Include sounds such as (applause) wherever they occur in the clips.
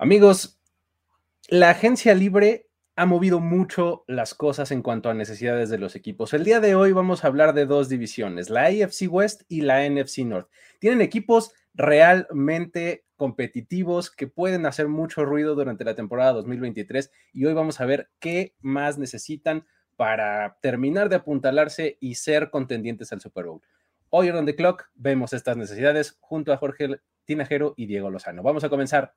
Amigos, la agencia libre ha movido mucho las cosas en cuanto a necesidades de los equipos. El día de hoy vamos a hablar de dos divisiones, la AFC West y la NFC North. Tienen equipos realmente competitivos que pueden hacer mucho ruido durante la temporada 2023 y hoy vamos a ver qué más necesitan para terminar de apuntalarse y ser contendientes al Super Bowl. Hoy en The Clock vemos estas necesidades junto a Jorge Tinajero y Diego Lozano. Vamos a comenzar.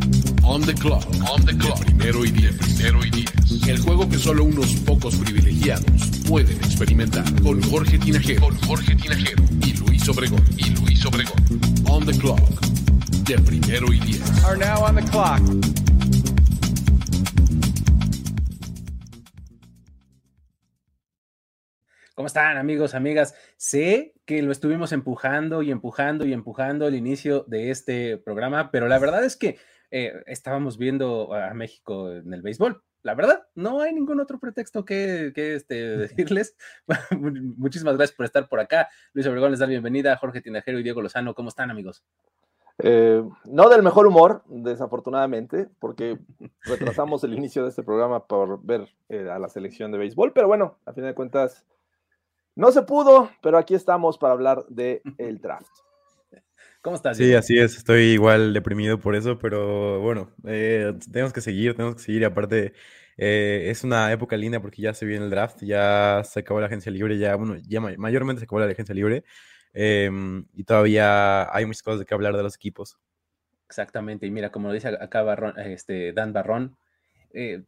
On the clock. On the clock. primero y diez. Primero y diez. El juego que solo unos pocos privilegiados pueden experimentar. Con Jorge Tinajero. Con Jorge Tinajero. Y Luis Obregón. Y Luis Obregón. On the clock. De primero y diez. Are now on the clock. ¿Cómo están amigos, amigas? Sé que lo estuvimos empujando y empujando y empujando al inicio de este programa, pero la verdad es que eh, estábamos viendo a México en el béisbol. La verdad, no hay ningún otro pretexto que, este, decirles. (laughs) Muchísimas gracias por estar por acá. Luis Obregón les da la bienvenida, Jorge Tinajero y Diego Lozano. ¿Cómo están, amigos? Eh, no del mejor humor, desafortunadamente, porque retrasamos el inicio de este programa por ver eh, a la selección de béisbol, pero bueno, a fin de cuentas, no se pudo, pero aquí estamos para hablar del el draft. ¿Cómo estás? Sí, así es. Estoy igual deprimido por eso, pero bueno, eh, tenemos que seguir, tenemos que seguir. Y aparte, eh, es una época linda porque ya se viene el draft, ya se acabó la agencia libre, ya, bueno, ya mayormente se acabó la agencia libre. Em, y todavía hay muchas cosas de que hablar de los equipos. Exactamente. Y mira, como dice acá este, Dan Barrón, eh,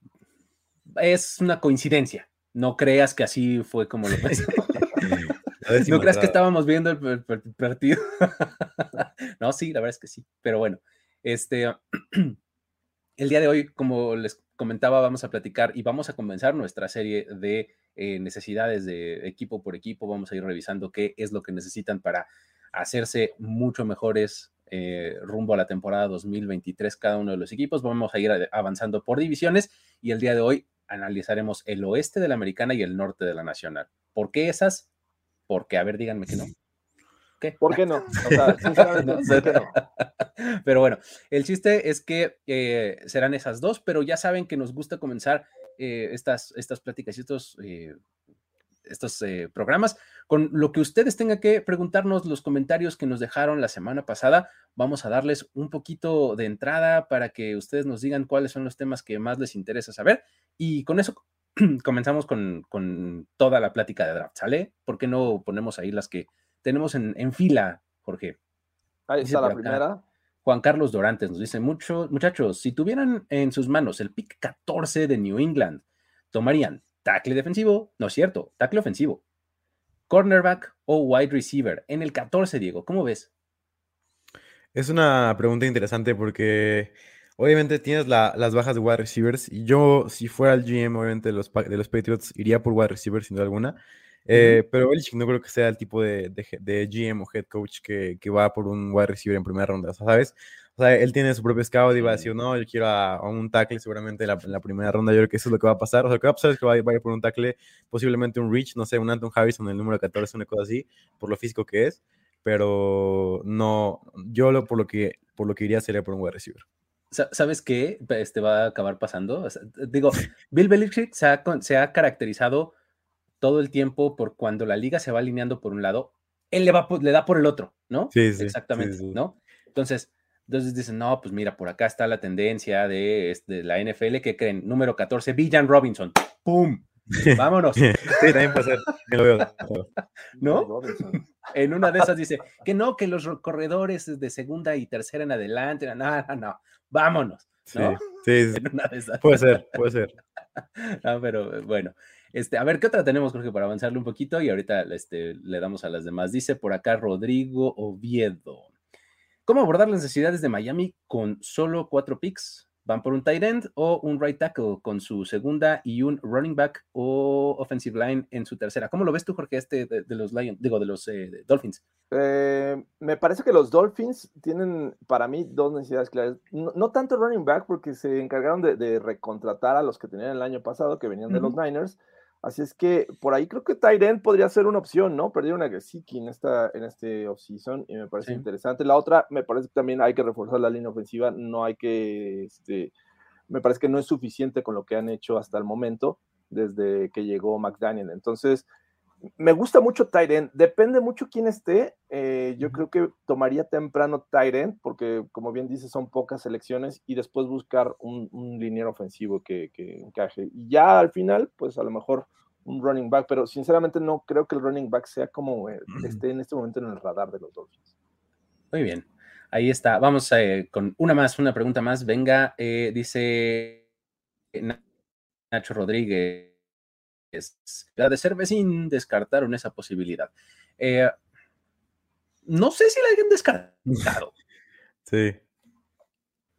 es una coincidencia. No creas que así fue como lo (laughs) pensó. No creas que estábamos viendo el, partido. (laughs) no, sí, la verdad es que sí. Pero bueno, este, (clears throat) el día de hoy, como les comentaba, vamos a platicar y vamos a comenzar nuestra serie de eh, necesidades de equipo por equipo. Vamos a ir revisando qué es lo que necesitan para hacerse mucho mejores eh, rumbo a la temporada 2023 cada uno de los equipos. Vamos a ir avanzando por divisiones y el día de hoy analizaremos el oeste de la americana y el norte de la nacional. ¿Por qué esas? Porque, a ver, díganme que no. ¿Qué? ¿Por qué no? (laughs) (laughs) Pero bueno, el chiste es que eh, serán esas dos, pero ya saben que nos gusta comenzar eh, estas, estas pláticas y estos, eh, estos programas con lo que ustedes tengan que preguntarnos, los comentarios que nos dejaron la semana pasada. Vamos a darles un poquito de entrada para que ustedes nos digan cuáles son los temas que más les interesa saber. Y con eso (clears throat) comenzamos con, toda la plática de draft, ¿sale? ¿Por qué no ponemos ahí las que tenemos en, fila, Jorge? Ahí está la primera. Juan Carlos Dorantes nos dice, Mucho, muchachos, si tuvieran en sus manos el pick 14 de New England, ¿tomarían tackle defensivo? No es cierto, tackle ofensivo. Cornerback o wide receiver en el 14, Diego, ¿cómo ves? Es una pregunta interesante porque Obviamente tienes las bajas de wide receivers. Y yo, si fuera el GM, obviamente, de los, de los Patriots, iría por wide receivers sin duda alguna. Eh, pero Belichick no creo que sea el tipo de, de, GM o head coach que, que, va por un wide receiver en primera ronda, ¿sabes? O sea, él tiene su propio scout y va a decir, no, yo quiero a, un tackle seguramente en la, primera ronda. Yo creo que eso es lo que va a pasar. O sea, lo que va a pasar es que va, a ir por un tackle, posiblemente un Rich, no sé, un Anton Harrison, el número 14, una cosa así, por lo físico que es. Pero no, yo lo, por, lo que, por lo que iría sería por un wide receiver. ¿Sabes qué este va a acabar pasando? digo, Bill Belichick se ha, caracterizado todo el tiempo por cuando la liga se va alineando por un lado, él le, va, le da por el otro, ¿no? Sí, sí. Exactamente, ¿no? Entonces, entonces dicen, no, pues mira, por acá está la tendencia de, este, la NFL que creen, número 14, Villan Robinson, ¡pum! (laughs) Vámonos. sí, también puede ser. Lo veo. (laughs) ¿No? En una de esas dice que no, que los corredores de segunda y tercera en adelante, no, no, no, vámonos. ¿no? Sí, (laughs) sí, Puede ser, puede ser. (laughs) No, pero bueno. Este, a ver, ¿qué otra tenemos, Jorge, para avanzarle un poquito? Y ahorita este, le damos a las demás. Dice por acá Rodrigo Oviedo. ¿Cómo abordar las necesidades de Miami con solo cuatro picks? Van por un tight end o un right tackle con su segunda y un running back o offensive line en su tercera. ¿Cómo lo ves tú, Jorge, este de, los Lions, digo, de los eh, Dolphins? Eh, me parece que los Dolphins tienen para mí dos necesidades claras. No, tanto running back porque se encargaron de, recontratar a los que tenían el año pasado, que venían de los Niners. Así es que por ahí creo que Tyren podría ser una opción, ¿no? Perdieron a Gesicki en esta en este offseason y me parece interesante. La otra, me parece que también hay que reforzar la línea ofensiva, no hay que, este, me parece que no es suficiente con lo que han hecho hasta el momento, desde que llegó McDaniel. Entonces, me gusta mucho Tyren, depende mucho quién esté. Eh, yo creo que tomaría temprano Tyren, porque como bien dice, son pocas selecciones, y después buscar un, un liniero ofensivo que, encaje. Y ya al final, pues a lo mejor un running back, pero sinceramente no creo que el running back sea como esté en este momento en el radar de los Dolphins. Muy bien, ahí está. Vamos eh, con una más, una pregunta más. Venga, eh, dice Nacho Rodríguez la de ser sin descartaron esa posibilidad. Eh, no sé si la hayan descartado. (laughs) Sí.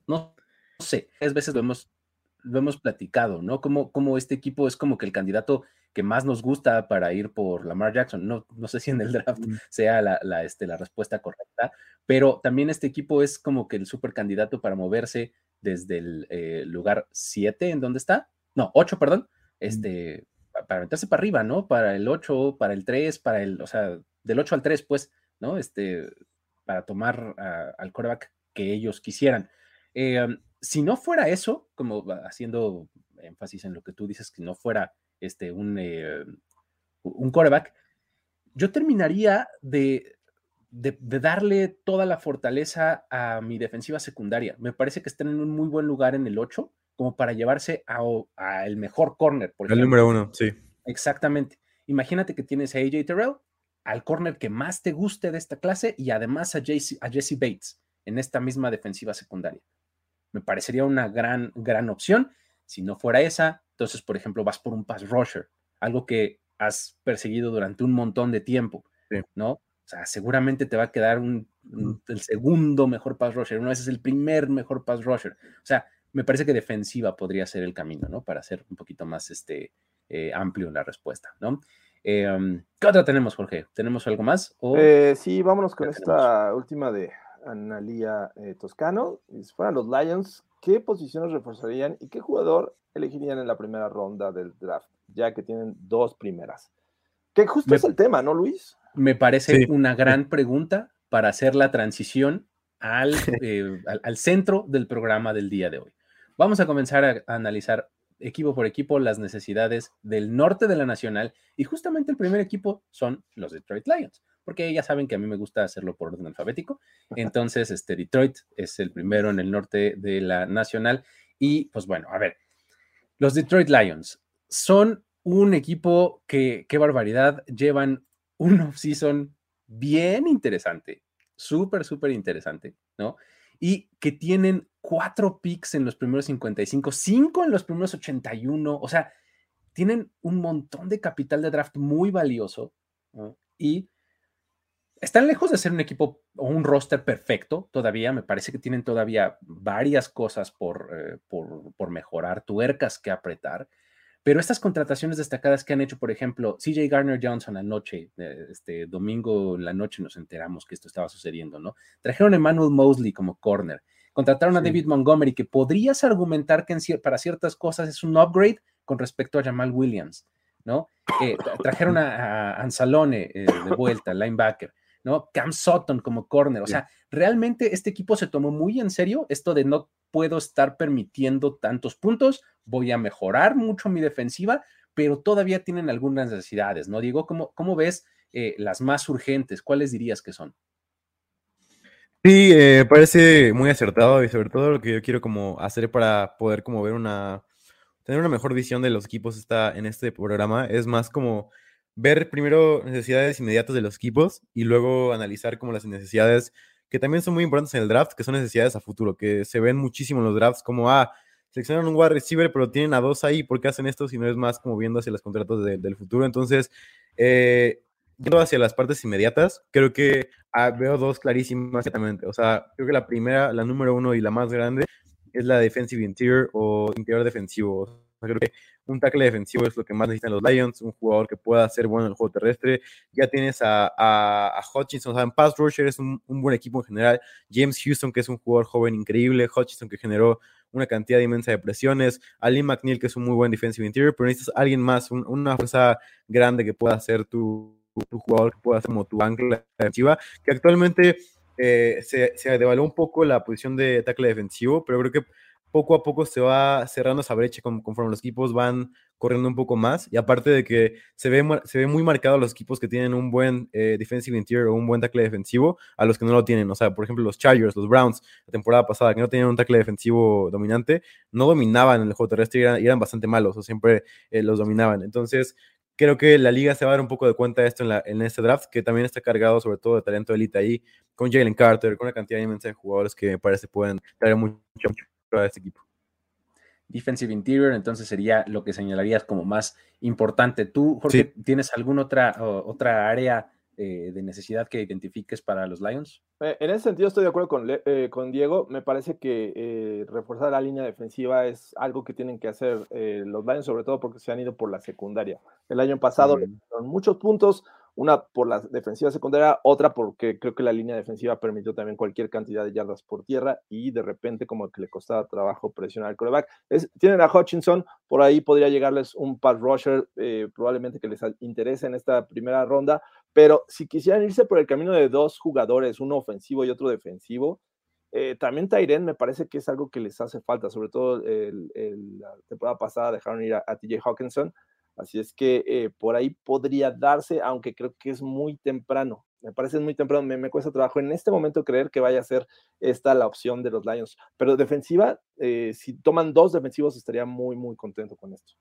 No, sé, es veces lo hemos, lo hemos platicado, ¿no? Como, como este equipo es como que el candidato que más nos gusta para ir por Lamar Jackson. No, no sé si en el draft sea la, este, la respuesta correcta, pero también este equipo es como que el super candidato para moverse desde el eh, lugar 7, ¿en dónde está? No, 8, perdón, este, para meterse para arriba, ¿no? Para el 8, para el 3, para el, o sea, del 8 al 3, pues, ¿no? Este, para tomar al coreback que ellos quisieran. Eh, si no fuera eso, como haciendo énfasis en lo que tú dices, que no fuera este, un, eh, un coreback, yo terminaría de, de, darle toda la fortaleza a mi defensiva secundaria. Me parece que están en un muy buen lugar en el 8 como para llevarse a, el mejor corner. Por el número uno, sí. Exactamente. Imagínate que tienes a AJ Terrell, al corner que más te guste de esta clase y además a, a Jesse Bates en esta misma defensiva secundaria. Me parecería una gran, gran opción. Si no fuera esa, entonces, por ejemplo, vas por un pass rusher, algo que has perseguido durante un montón de tiempo, ¿no? O sea, seguramente te va a quedar un, el segundo mejor pass rusher, una vez es el primer mejor pass rusher. O sea, me parece que defensiva podría ser el camino, ¿no? Para ser un poquito más este, eh, amplio en la respuesta, ¿no? Eh, um, ¿Qué otra tenemos, Jorge? ¿Tenemos algo más? Eh, sí, vámonos con esta última de Analía Toscano. Si fueran los Lions, ¿qué posiciones reforzarían y qué jugador elegirían en la primera ronda del draft? Ya que tienen dos primeras. Que justo es el tema, ¿no, Luis? Me parece una gran pregunta para hacer la transición (laughs) al, al centro del programa del día de hoy. Vamos a comenzar a, analizar equipo por equipo las necesidades del norte de la nacional y justamente el primer equipo son los Detroit Lions, porque ya saben que a mí me gusta hacerlo por orden alfabético. Entonces, este Detroit es el primero en el norte de la nacional y pues bueno, a ver, los Detroit Lions son un equipo que, qué barbaridad, llevan un off-season bien interesante, súper, súper interesante, ¿no? Y que tienen cuatro picks en los primeros 55, cinco en los primeros 81, o sea, tienen un montón de capital de draft muy valioso y están lejos de ser un equipo o un roster perfecto todavía, me parece que tienen todavía varias cosas por, eh, por, por mejorar, tuercas que apretar, pero estas contrataciones destacadas que han hecho, por ejemplo, CJ Garner Johnson anoche, eh, este domingo en la noche nos enteramos que esto estaba sucediendo, ¿no? Trajeron a Emmanuel Mosley como corner. Contrataron a David Montgomery, que podrías argumentar que para ciertas cosas es un upgrade con respecto a Jamal Williams, ¿no? Eh, trajeron a, Anzalone eh, de vuelta, linebacker, ¿no? Cam Sutton como corner. O sea, realmente este equipo se tomó muy en serio esto de no puedo estar permitiendo tantos puntos, voy a mejorar mucho mi defensiva, pero todavía tienen algunas necesidades, ¿no? Diego, ¿cómo, cómo ves eh, las más urgentes? ¿Cuáles dirías que son? Sí, eh, parece muy acertado y sobre todo lo que yo quiero como hacer para poder como ver una, tener una mejor visión de los equipos está en este programa es más como ver primero necesidades inmediatas de los equipos y luego analizar como las necesidades que también son muy importantes en el draft, que son necesidades a futuro, que se ven muchísimo en los drafts como, ah, seleccionan un wide receiver, pero tienen a dos ahí, ¿por qué hacen esto si no es más como viendo hacia los contratos del futuro? Entonces, eh, Yendo hacia las partes inmediatas, creo que ah, veo dos clarísimas. O sea, creo que la primera, la número uno y la más grande, es la defensive interior o interior defensivo. Creo que un tackle defensivo es lo que más necesitan los Lions, un jugador que pueda ser bueno en el juego terrestre. Ya tienes a, a, Hutchinson, o sea, en pass rusher es un, buen equipo en general. James Houston, que es un jugador joven increíble. Hutchinson, que generó una cantidad inmensa de presiones. Ali McNeil, que es un muy buen defensive interior, pero necesitas alguien más, una fuerza grande que pueda ser tu, tu, jugador, que pueda ser como tu ancla defensiva, que actualmente eh, se, se devaluó un poco la posición de tackle defensivo, pero creo que poco a poco se va cerrando esa brecha conforme los equipos van corriendo un poco más. Y aparte de que se ve, se ve muy marcado los equipos que tienen un buen eh, defensive interior o un buen tackle defensivo a los que no lo tienen. O sea, por ejemplo, los Chargers, los Browns, la temporada pasada, que no tenían un tackle defensivo dominante, no dominaban el juego terrestre y eran, bastante malos o siempre eh, los dominaban. Entonces, creo que la liga se va a dar un poco de cuenta de esto en, la, en este draft, que también está cargado sobre todo de talento élite ahí, con Jalen Carter, con una cantidad inmensa de jugadores que me parece pueden traer mucho a este equipo. Defensive Interior, entonces sería lo que señalarías como más importante. ¿Tú, Jorge, tienes alguna otra, otra área eh, de necesidad que identifiques para los Lions? Eh, en ese sentido estoy de acuerdo con, eh, con Diego. Me parece que reforzar la línea defensiva es algo que tienen que hacer los Lions, sobre todo porque se han ido por la secundaria. El año pasado le dieron muchos puntos, una por la defensiva secundaria, otra porque creo que la línea defensiva permitió también cualquier cantidad de yardas por tierra y de repente como que le costaba trabajo presionar al coreback. tienen a Hutchinson, por ahí podría llegarles un pass rusher, eh, probablemente que les interese en esta primera ronda, pero si quisieran irse por el camino de dos jugadores, uno ofensivo y otro defensivo, eh, también Tyren me parece que es algo que les hace falta, sobre todo la temporada pasada dejaron ir a TJ Hawkinson, Así es que eh, por ahí podría darse, aunque creo que es muy temprano. Me parece muy temprano, me, cuesta trabajo en este momento creer que vaya a ser esta la opción de los Lions. Pero defensiva, eh, si toman dos defensivos, estaría muy, muy contento con esto.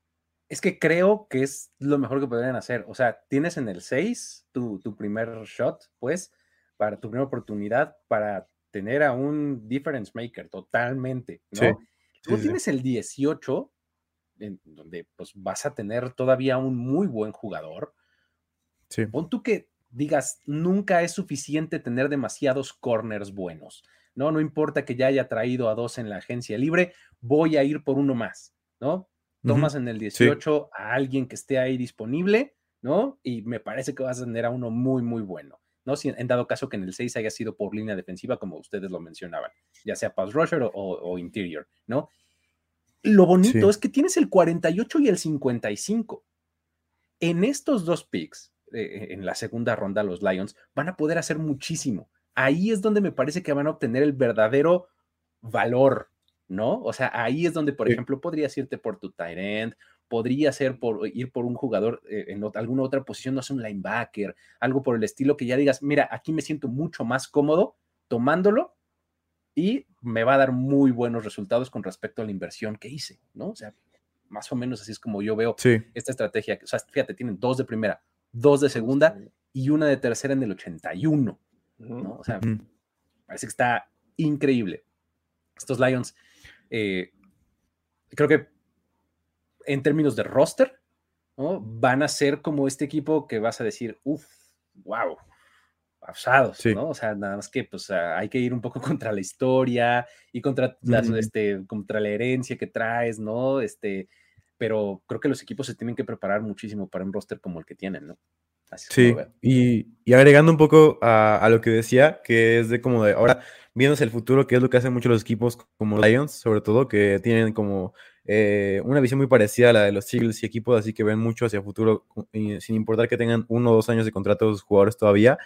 Es que creo que es lo mejor que podrían hacer. O sea, tienes en el 6 tu, primer shot, pues, para tu primera oportunidad para tener a un difference maker totalmente, ¿no? Tú tienes el 18 en donde pues vas a tener todavía un muy buen jugador. Sí. Pon tú que digas, nunca es suficiente tener demasiados corners buenos. No, no importa que ya haya traído a dos en la agencia libre, voy a ir por uno más, ¿no? Tomas en el 18 a alguien que esté ahí disponible, ¿no? Y me parece que vas a tener a uno muy, muy bueno, ¿no? Si, en dado caso que en el 6 haya sido por línea defensiva, como ustedes lo mencionaban, ya sea pass rusher o, o interior, ¿no? Lo bonito es que tienes el 48 y el 55. En estos dos picks, eh, en la segunda ronda, los Lions van a poder hacer muchísimo. Ahí es donde me parece que van a obtener el verdadero valor, ¿no? O sea, ahí es donde, por ejemplo, podrías irte por tu tight end, podría ser por ir por un jugador eh, en alguna otra posición, no sé, un linebacker, algo por el estilo que ya digas, mira, aquí me siento mucho más cómodo tomándolo y me va a dar muy buenos resultados con respecto a la inversión que hice, ¿no? O sea, más o menos así es como yo veo esta estrategia. O sea, fíjate, tienen dos de primera, dos de segunda y una de tercera en el 81, ¿no? O sea, parece que está increíble. Estos Lions, eh, creo que en términos de roster, ¿no? Van a ser como este equipo que vas a decir, uff, wow, abusados, ¿no? O sea, nada más que pues hay que ir un poco (laughs) contra la historia y contra, este, contra la herencia que traes, ¿no? Este, pero creo que los equipos se tienen que preparar muchísimo para un roster como el que tienen, ¿no? sí, y, y, agregando un poco a, a, lo que decía, que es de como de ahora, viéndose el futuro, que es lo que hacen muchos los equipos como Lions, sobre todo, que tienen como eh, una visión muy parecida a la de los Eagles y equipos, así que ven mucho hacia el futuro, sin importar que tengan uno o dos años de contrato los jugadores todavía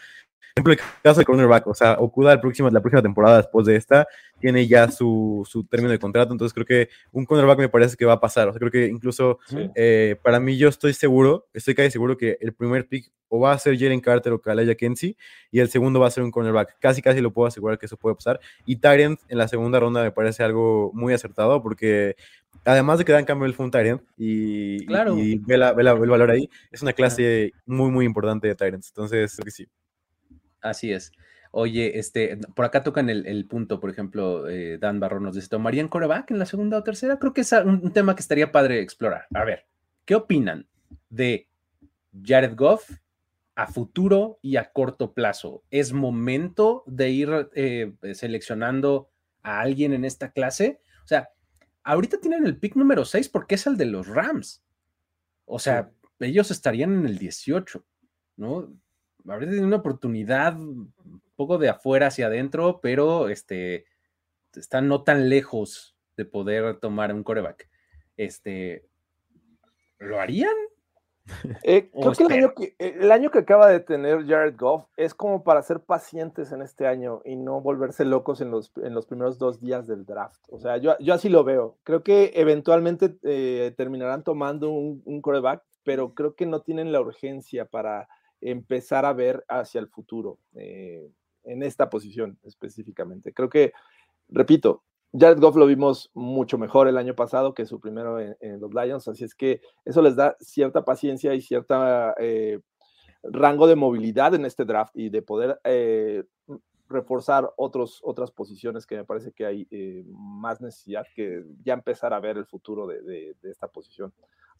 ejemplo, el caso de cornerback, o sea, Okuda el próximo, la próxima temporada después de esta tiene ya su, su, término de contrato, entonces creo que un cornerback me parece que va a pasar, o sea, creo que incluso eh, para mí yo estoy seguro, estoy casi seguro que el primer pick o va a ser Jalen Carter o Kalaya Kenzie y el segundo va a ser un cornerback, casi casi lo puedo asegurar que eso puede pasar, y Tyrant en la segunda ronda me parece algo muy acertado porque además de que Dan Campbell fue un Tyrant y, y, ve, la, ve, el valor ahí, es una clase muy muy importante de Tyrants, entonces creo que sí. Así es. Oye, este, por acá tocan el, punto, por ejemplo, eh, Dan Barro nos dice, ¿tomarían coreback en la segunda o tercera? Creo que es un, tema que estaría padre explorar. A ver, ¿qué opinan de Jared Goff a futuro y a corto plazo? ¿Es momento de ir eh, seleccionando a alguien en esta clase? O sea, ahorita tienen el pick número 6 porque es el de los Rams. O sea, ellos estarían en el 18, ¿no? Ahorita tienen una oportunidad un poco de afuera hacia adentro, pero este, están no tan lejos de poder tomar un coreback. Este, ¿Lo harían? (laughs) Eh, creo que el, año que el año que acaba de tener Jared Goff es como para ser pacientes en este año y no volverse locos en los, en los primeros dos días del draft. O sea, yo, yo así lo veo. Creo que eventualmente eh, terminarán tomando un, un coreback, pero creo que no tienen la urgencia para empezar a ver hacia el futuro eh, en esta posición específicamente. Creo que, repito, Jared Goff lo vimos mucho mejor el año pasado que su primero en, los Lions, así es que eso les da cierta paciencia y cierta eh, rango de movilidad en este draft y de poder eh, reforzar otros, otras posiciones que me parece que hay eh, más necesidad que ya empezar a ver el futuro de, esta posición.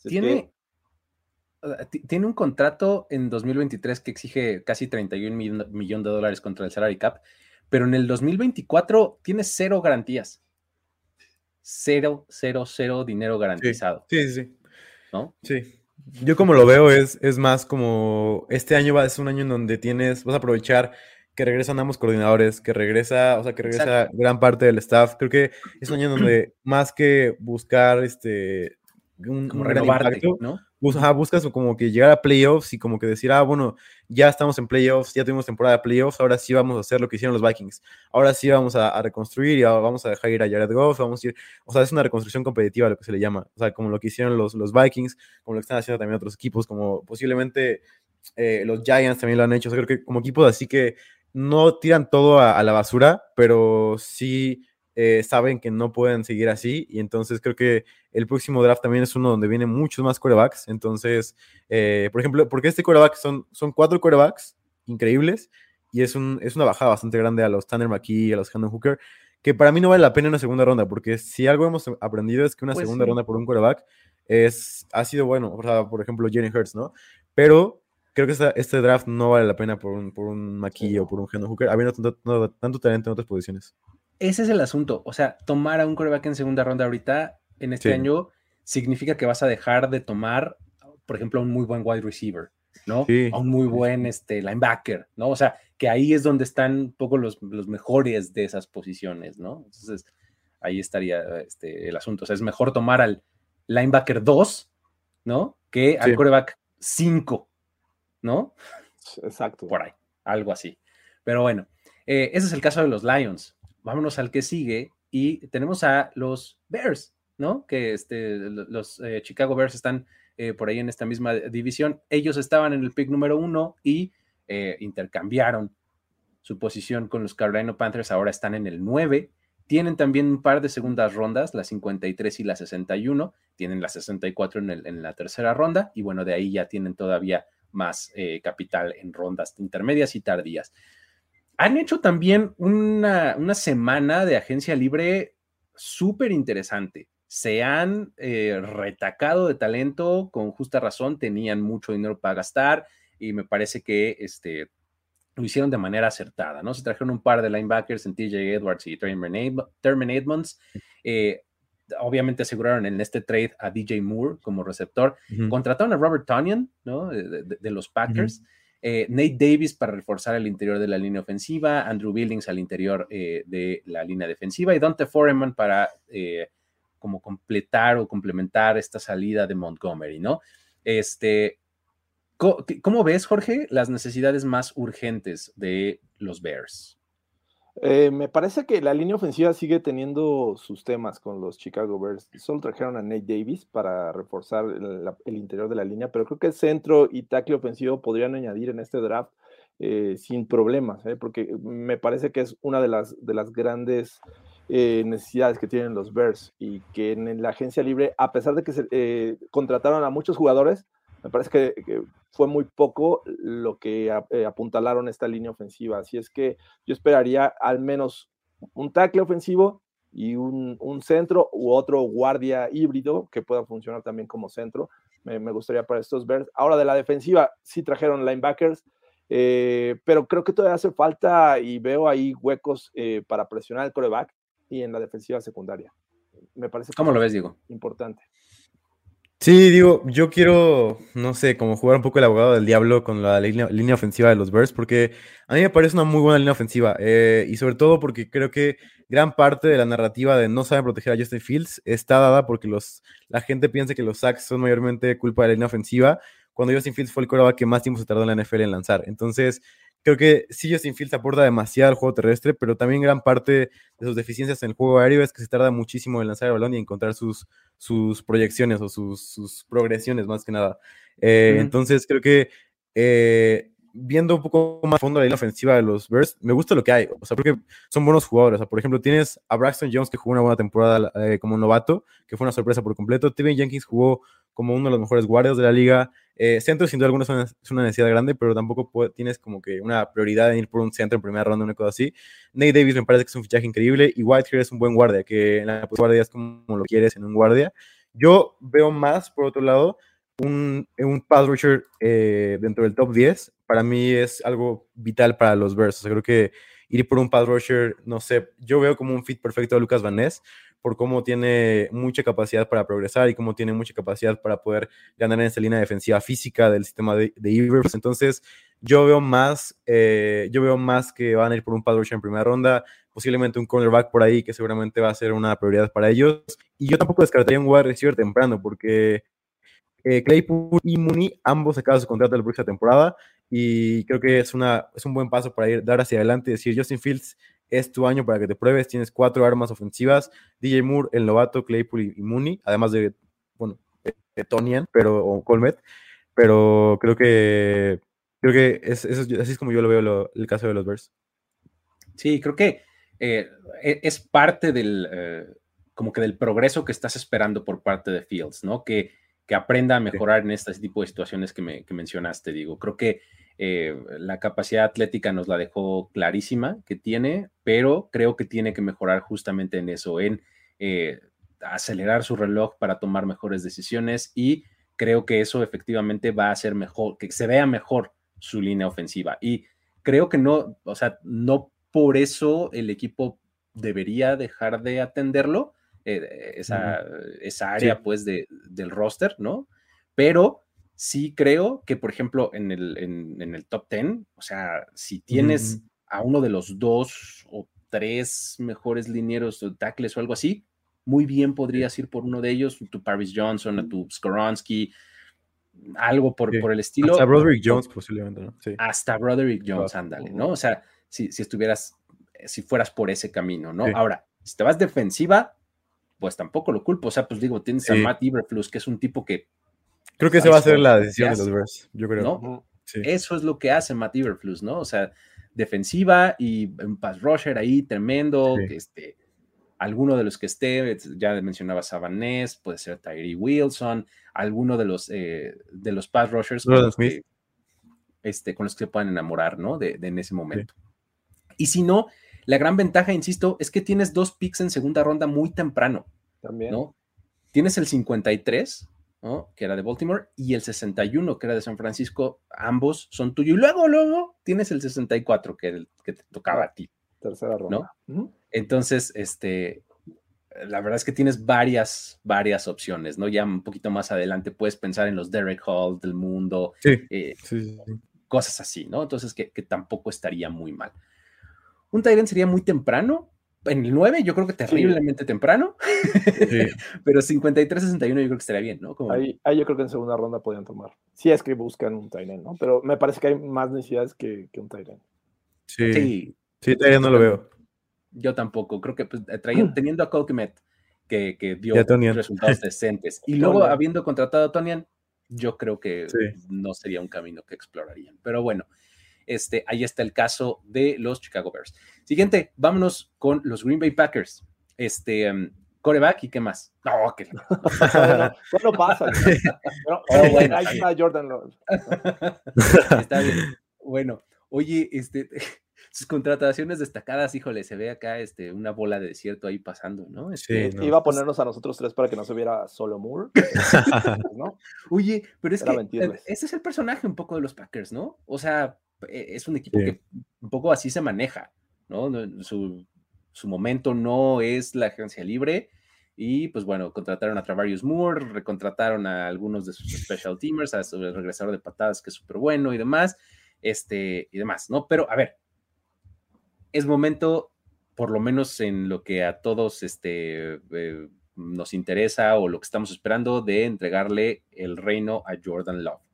tiene, ah, tiene un contrato en 2023 que exige casi 31 millones de dólares contra el salary cap pero en el 2024 tiene cero garantías. Cero, cero, cero dinero garantizado. Sí, sí, sí. ¿No? Sí. Yo como lo veo es, es más como este año va a ser un año en donde tienes, vas a aprovechar que regresan ambos coordinadores, que regresa, o sea, que regresa gran parte del staff. Creo que es un año donde más que buscar este un, como renovarte, ¿no? buscas como que llegar a playoffs y como que decir, ah, bueno, ya estamos en playoffs, ya tuvimos temporada de playoffs, ahora sí vamos a hacer lo que hicieron los Vikings, ahora sí vamos a, reconstruir y vamos a dejar ir a Jared Goff, vamos a ir, o sea, es una reconstrucción competitiva lo que se le llama, o sea, como lo que hicieron los, los Vikings, como lo que están haciendo también otros equipos, como posiblemente eh, los Giants también lo han hecho, o sea, creo que como equipos así que no tiran todo a la basura, pero sí eh, saben que no pueden seguir así y entonces creo que el próximo draft también es uno donde vienen muchos más corebacks. Entonces, eh, por ejemplo, porque este coreback son, son cuatro corebacks increíbles y es, un, es una bajada bastante grande a los Tanner McKee, a los Hendon Hooker, que para mí no vale la pena una segunda ronda, porque si algo hemos aprendido es que una pues segunda ronda por un coreback es, ha sido bueno, o sea, por ejemplo, Jenny Hurts, ¿no? Pero creo que este draft no vale la pena por un, por un McKee o por un Hendon Hooker, habiendo tanto, tanto talento en otras posiciones ese es el asunto. O sea, tomar a un coreback en segunda ronda ahorita, en este año, significa que vas a dejar de tomar, por ejemplo, a un muy buen wide receiver, ¿no? A un muy buen este, linebacker, ¿no? O sea, que ahí es donde están un poco los, mejores de esas posiciones, ¿no? Entonces, ahí estaría este, el asunto. O sea, es mejor tomar al linebacker 2, ¿no? Que al coreback 5, ¿no? Exacto. Por ahí, algo así. Pero bueno, eh, ese es el caso de los Lions vámonos al que sigue y tenemos a los Bears, ¿no? Que este, los eh, Chicago Bears están eh, por ahí en esta misma división. Ellos estaban en el pick número uno y eh, intercambiaron su posición con los Carolina Panthers, ahora están en el 9. Tienen también un par de segundas rondas, la 53 y la 61. Tienen la 64 en, en la tercera ronda y bueno, de ahí ya tienen todavía más capital en rondas intermedias y tardías. Han hecho también una, semana de agencia libre súper interesante. Se han eh, retacado de talento con justa razón, tenían mucho dinero para gastar y me parece que este, lo hicieron de manera acertada, ¿no? Se trajeron un par de linebackers en TJ Edwards y Terman Edmonds. Eh, obviamente aseguraron en este trade a DJ Moore como receptor. Contrataron a Robert Tonyan, ¿no? De, los Packers. Eh, Nate Davis para reforzar el interior de la línea ofensiva, Andrew Billings al interior eh, de la línea defensiva y Dante Foreman para eh, como completar o complementar esta salida de Montgomery, ¿no? Este, ¿cómo, ves, Jorge, las necesidades más urgentes de los Bears? Eh, me parece que la línea ofensiva sigue teniendo sus temas con los Chicago Bears. Solo trajeron a Nate Davis para reforzar el, interior de la línea, pero creo que centro y tackle ofensivo podrían añadir en este draft eh, sin problemas, ¿eh? porque me parece que es una de las, de las grandes necesidades que tienen los Bears y que en, la agencia libre, a pesar de que se contrataron a muchos jugadores, me parece que, fue muy poco lo que eh, apuntalaron esta línea ofensiva. Así es que yo esperaría al menos un tackle ofensivo y un, centro u otro guardia híbrido que pueda funcionar también como centro. Me, gustaría para estos Bears. Ahora de la defensiva, sí trajeron linebackers, eh, pero creo que todavía hace falta y veo ahí huecos eh, para presionar el coreback y en la defensiva secundaria. me parece. ¿Cómo lo ves, Diego? Importante. Sí, digo, yo quiero, no sé, como jugar un poco el abogado del diablo con la línea, ofensiva de los Bears, porque a mí me parece una muy buena línea ofensiva, eh, y sobre todo porque creo que gran parte de la narrativa de no saben proteger a Justin Fields está dada porque los, la gente piensa que los sacks son mayormente culpa de la línea ofensiva, cuando Justin Fields fue el coreback que más tiempo se tardó en la NFL en lanzar. Entonces, creo que sí Justin Fields aporta demasiado al juego terrestre, pero también gran parte de sus deficiencias en el juego aéreo es que se tarda muchísimo en lanzar el balón y encontrar sus, sus proyecciones o sus, progresiones más que nada. Eh, entonces creo que eh, viendo un poco más a fondo la ofensiva de los Bears, me gusta lo que hay. O sea, porque son buenos jugadores. O sea, por ejemplo, tienes a Braxton Jones que jugó una buena temporada eh, como novato, que fue una sorpresa por completo. Steven Jenkins jugó como uno de los mejores guardias de la liga. Eh, centro, sin duda alguna, es una, necesidad grande, pero tampoco tienes como que una prioridad en ir por un centro en primera ronda, una cosa así. Nate Davis me parece que es un fichaje increíble y Whitehair es un buen guardia, que en la guardia es como lo quieres en un guardia. Yo veo más, por otro lado, un, un pass rusher eh, dentro del top 10 para mí es algo vital para los Bears. creo que ir por un pass rusher, no sé, yo veo como un fit perfecto a Lucas Van Ness por cómo tiene mucha capacidad para progresar y cómo tiene mucha capacidad para poder ganar en esa línea defensiva física del sistema de, de Entonces, yo veo más, eh, yo veo más que van a ir por un pass rusher en primera ronda, posiblemente un cornerback por ahí que seguramente va a ser una prioridad para ellos. Y yo tampoco descartaría un wide receiver temprano porque eh, Claypool y Mooney ambos acaban su contrato la próxima temporada y creo que es, una, es un buen paso para ir, dar hacia adelante y decir, Justin Fields, es tu año para que te pruebes, tienes cuatro armas ofensivas, DJ Moore, el novato, Claypool y, Mooney, además de, bueno, de, Tonian, pero, o Colmet, pero creo que, creo que es, así es como yo lo veo el caso de los Bears. Sí, creo que eh, e, es parte del, eh, como que del progreso que estás esperando por parte de Fields, ¿no? Que, que aprenda a mejorar en este tipo de situaciones que, me, que mencionaste, digo. Creo que eh, la capacidad atlética nos la dejó clarísima que tiene, pero creo que tiene que mejorar justamente en eso, en eh, acelerar su reloj para tomar mejores decisiones y creo que eso efectivamente va a hacer mejor, que se vea mejor su línea ofensiva. Y creo que no, o sea, no por eso el equipo debería dejar de atenderlo, eh, esa, esa, área pues de, del roster, ¿no? Pero sí creo que, por ejemplo, en el, en, el top 10, o sea, si tienes a uno de los dos o tres mejores linieros o tackles o algo así, muy bien podrías ir por uno de ellos, tu Paris Johnson, a tu Skoronsky, algo por, por el estilo. Hasta Broderick Jones posiblemente, ¿no? Sí. Hasta Broderick Jones, ándale, ¿no? O sea, si, si, estuvieras, si fueras por ese camino, ¿no? Ahora, si te vas defensiva, pues tampoco lo culpo. O sea, pues digo, tienes a Matt Iberflus, que es un tipo que Creo que esa va a ser la decisión de los Bears, yo creo. ¿no? Eso es lo que hace Matt Iberflus, ¿no? O sea, defensiva y un pass rusher ahí tremendo, este, alguno de los que esté, ya mencionaba Sabanés, puede ser Tyree Wilson, alguno de los, eh, de los pass rushers con los, que, este, con los que se puedan enamorar, ¿no? De, en ese momento. Y si no, la gran ventaja, insisto, es que tienes dos picks en segunda ronda muy temprano. También. ¿no? Tienes el 53 que era de Baltimore, y el 61, que era de San Francisco, ambos son tuyos. Y luego, luego, tienes el 64, que, el, que te tocaba a ti. Tercera ronda. Entonces, este, la verdad es que tienes varias, varias opciones, ¿no? Ya un poquito más adelante puedes pensar en los Derek Hall del mundo, eh, cosas así, ¿no? Entonces, que, que, tampoco estaría muy mal. Un Tyrant sería muy temprano, en el 9 yo creo que terriblemente temprano, (laughs) pero 53-61 yo creo que estaría bien, ¿no? Ahí, yo creo que en segunda ronda podrían tomar, si es que buscan un Tyrant, ¿no? Pero me parece que hay más necesidades que, que un Tyrant. Sí, sí, sí no lo veo. Yo tampoco, creo que pues, eh, teniendo a Colquimet, que, que dio resultados decentes, (laughs) y luego habiendo contratado a Tonian, yo creo que no sería un camino que explorarían. Pero bueno, este, ahí está el caso de los Chicago Bears. Siguiente, vámonos con los Green Bay Packers. Este, um, coreback y qué más. No, que (laughs) no. no, pasa. Pero, bueno, ahí está Jordan (laughs) está bien. Bueno, oye, este, (laughs) sus contrataciones destacadas, híjole, se ve acá este, una bola de desierto ahí pasando, ¿no? Este, sí, Iba a ponernos a nosotros tres para que no se viera solo Moore. ¿no? Oye, pero es que eh, ese es el personaje un poco de los Packers, ¿no? O sea, es un equipo que un poco así se maneja, ¿no? Su, momento no es la agencia libre Y pues bueno, contrataron a Travarius Moore, recontrataron a algunos de sus special teamers, a su regresador de patadas que es súper bueno y demás, este, y demás, ¿no? Pero a ver, es momento, por lo menos en lo que a todos este, eh, nos interesa o lo que estamos esperando, de entregarle el reino a Jordan Love.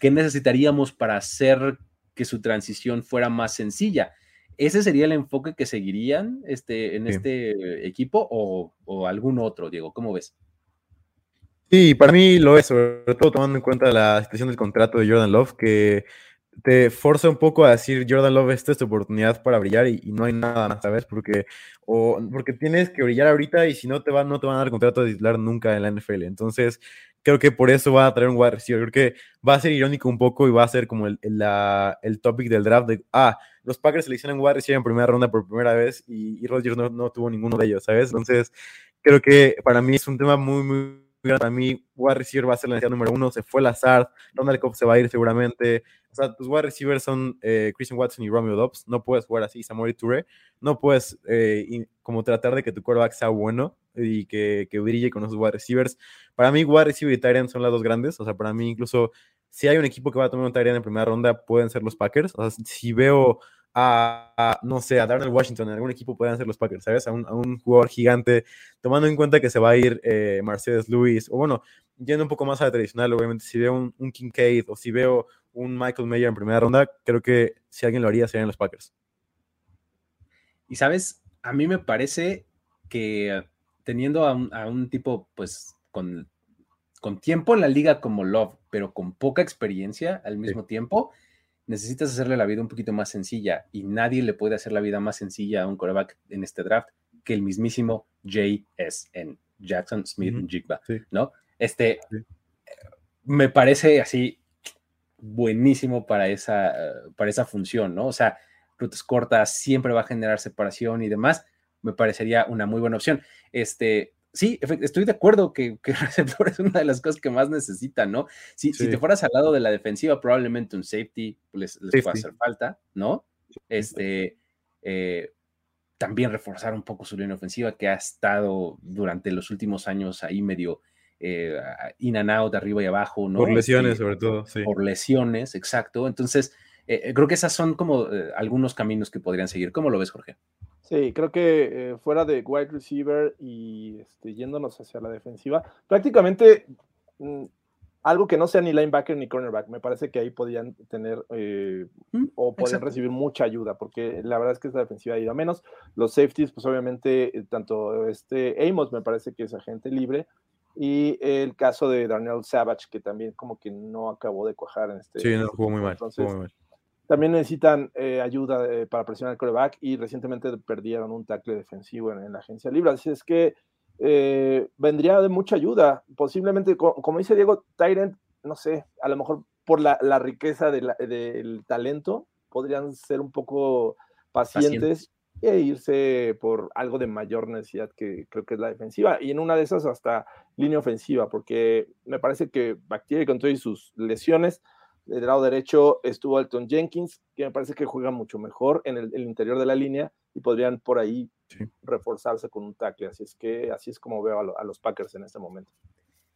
¿Qué necesitaríamos para hacer que su transición fuera más sencilla? ¿Ese sería el enfoque que seguirían este, en este equipo o, algún otro, Diego? ¿Cómo ves? Sí, para mí lo es, sobre todo tomando en cuenta la situación del contrato de Jordan Love, que te forza un poco a decir, Jordan Love, esta es tu oportunidad para brillar y, no hay nada ¿sabes? Porque, o, porque tienes que brillar ahorita y si no te, van, no te van a dar contrato de titular nunca en la NFL. Entonces, creo que por eso va a traer un wide receiver. Creo que va a ser irónico un poco y va a ser como el, el, topic del draft de, ah, los Packers seleccionan wide receiver en primera ronda por primera vez y, y Rodgers no, no, tuvo ninguno de ellos, ¿sabes? Entonces, creo que para mí es un tema muy, muy para mí, wide receiver va a ser la necesidad número uno. Se fue Lazard, Ronald Cobb se va a ir seguramente. O sea, tus wide receivers son eh, Christian Watson y Romeo Dobbs. No puedes jugar así, Samuel Touré. No puedes eh, como tratar de que tu quarterback sea bueno y que, que brille con esos wide receivers. Para mí, wide receiver y Tyrion son las dos grandes. O sea, para mí, incluso si hay un equipo que va a tomar un Tyrion en primera ronda, pueden ser los Packers. O sea, si veo a, no sé, a Darnell Washington en algún equipo pueden ser los Packers, ¿sabes? A un, jugador gigante, tomando en cuenta que se va a ir eh, Mercedes Lewis, o bueno, yendo un poco más a la tradicional, obviamente, si veo un, un Kincaid o si veo un Michael Mayer en primera ronda, creo que si alguien lo haría serían los Packers. Y sabes, a mí me parece que teniendo a un, tipo, pues, con, con, tiempo en la liga como Love, pero con poca experiencia al mismo tiempo, necesitas hacerle la vida un poquito más sencilla y nadie le puede hacer la vida más sencilla a un coreback en este draft que el mismísimo JSN, Jackson Smith Jigba, ¿no? Este me parece así buenísimo para esa, para esa función, ¿no? O sea, rutas cortas siempre va a generar separación y demás. Me parecería una muy buena opción. Este, sí, estoy de acuerdo que, que, el (laughs) receptor es una de las cosas que más necesitan, ¿no? Si, si te fueras al lado de la defensiva, probablemente un safety les, les pueda hacer falta, ¿no? Este, eh, también reforzar un poco su línea ofensiva que ha estado durante los últimos años ahí medio eh, in and out, arriba y abajo, ¿no? Por lesiones, este, sobre todo, sí. Por lesiones, exacto. Entonces, eh, creo que esas son como algunos caminos que podrían seguir. ¿Cómo lo ves, Jorge? Sí, creo que eh, fuera de wide receiver y este, yéndonos hacia la defensiva, prácticamente mm, algo que no sea ni linebacker ni cornerback, me parece que ahí podían tener eh, mm, o podían recibir mucha ayuda, porque la verdad es que esta defensiva ha ido a menos. Los safeties, pues obviamente, eh, tanto este Amos me parece que es agente libre, y el caso de Daniel Savage, que también como que no acabó de cuajar en este. Sí, no, jugó muy mal. Entonces, jugó muy mal también necesitan eh, ayuda eh, para presionar el coreback y recientemente perdieron un tackle defensivo en, la agencia libre. Así es que eh, vendría de mucha ayuda. Posiblemente, como, dice Diego, Tyrant, no sé, a lo mejor por la, riqueza del talento, podrían ser un poco pacientes, e irse por algo de mayor necesidad que creo que es la defensiva. Y en una de esas hasta línea ofensiva, porque me parece que Bacteria con todas sus lesiones del lado derecho estuvo Alton Jenkins, que me parece que juega mucho mejor en el, interior de la línea y podrían por ahí reforzarse con un tackle. Así es que así es como veo a, los Packers en este momento.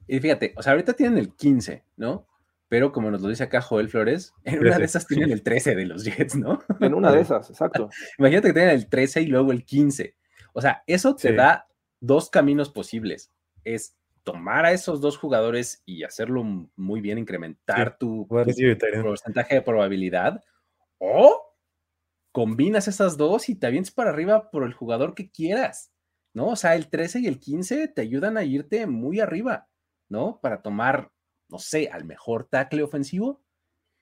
Y fíjate, o sea, ahorita tienen el 15, ¿no? Pero como nos lo dice acá Joel Flores, en una de esas tienen el 13 de los Jets, ¿no? (laughs) En una de esas, exacto. (laughs) Imagínate que tienen el 13 y luego el 15. O sea, eso te da dos caminos posibles. Es tomar a esos dos jugadores y hacerlo muy bien, incrementar tu, porcentaje de probabilidad, o combinas esas dos y te avientes para arriba por el jugador que quieras, ¿no? O sea, el 13 y el 15 te ayudan a irte muy arriba, ¿no? Para tomar, no sé, al mejor tackle ofensivo.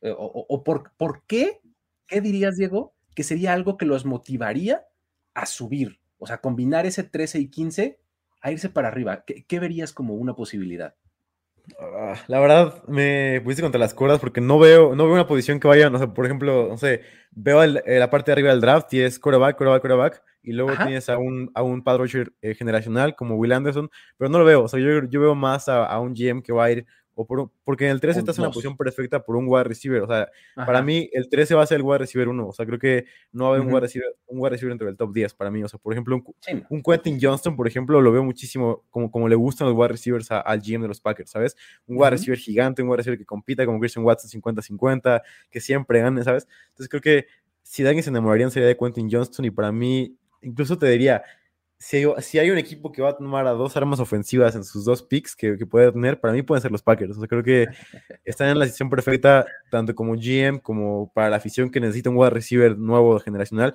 Eh, o, por, por, qué, qué dirías, Diego, que sería algo que los motivaría a subir? O sea, combinar ese 13 y 15 a irse para arriba. ¿Qué, verías como una posibilidad? Ah, la verdad, me pusiste contra las cuerdas porque no veo, no veo una posición que vaya, no sé, por ejemplo, no sé, veo eh, la parte de arriba del draft y es quarterback, quarterback, quarterback, y luego tienes a un, a un pad eh, generacional como Will Anderson, pero no lo veo, o sea, yo, yo veo más a, un GM que va a ir o por, porque en el 13 estás en una posición perfecta por un wide receiver. O sea, para mí el 13 va a ser el wide receiver 1. O sea, creo que no va a haber un, wide receiver, un wide receiver entre el top 10 para mí. O sea, por ejemplo, un, un Quentin Johnston, por ejemplo, lo veo muchísimo como, como le gustan los wide receivers al GM de los Packers, ¿sabes? Un wide receiver gigante, un wide receiver que compita como Christian Watson 50-50, que siempre gane, ¿sabes? Entonces creo que si de alguien se enamorarían sería de Quentin Johnston y para mí, incluso te diría, si hay, un equipo que va a tomar a dos armas ofensivas en sus dos picks que, puede tener, para mí pueden ser los Packers. O sea, creo que (laughs) están en la situación perfecta, tanto como GM como para la afición que necesita un wide receiver nuevo generacional,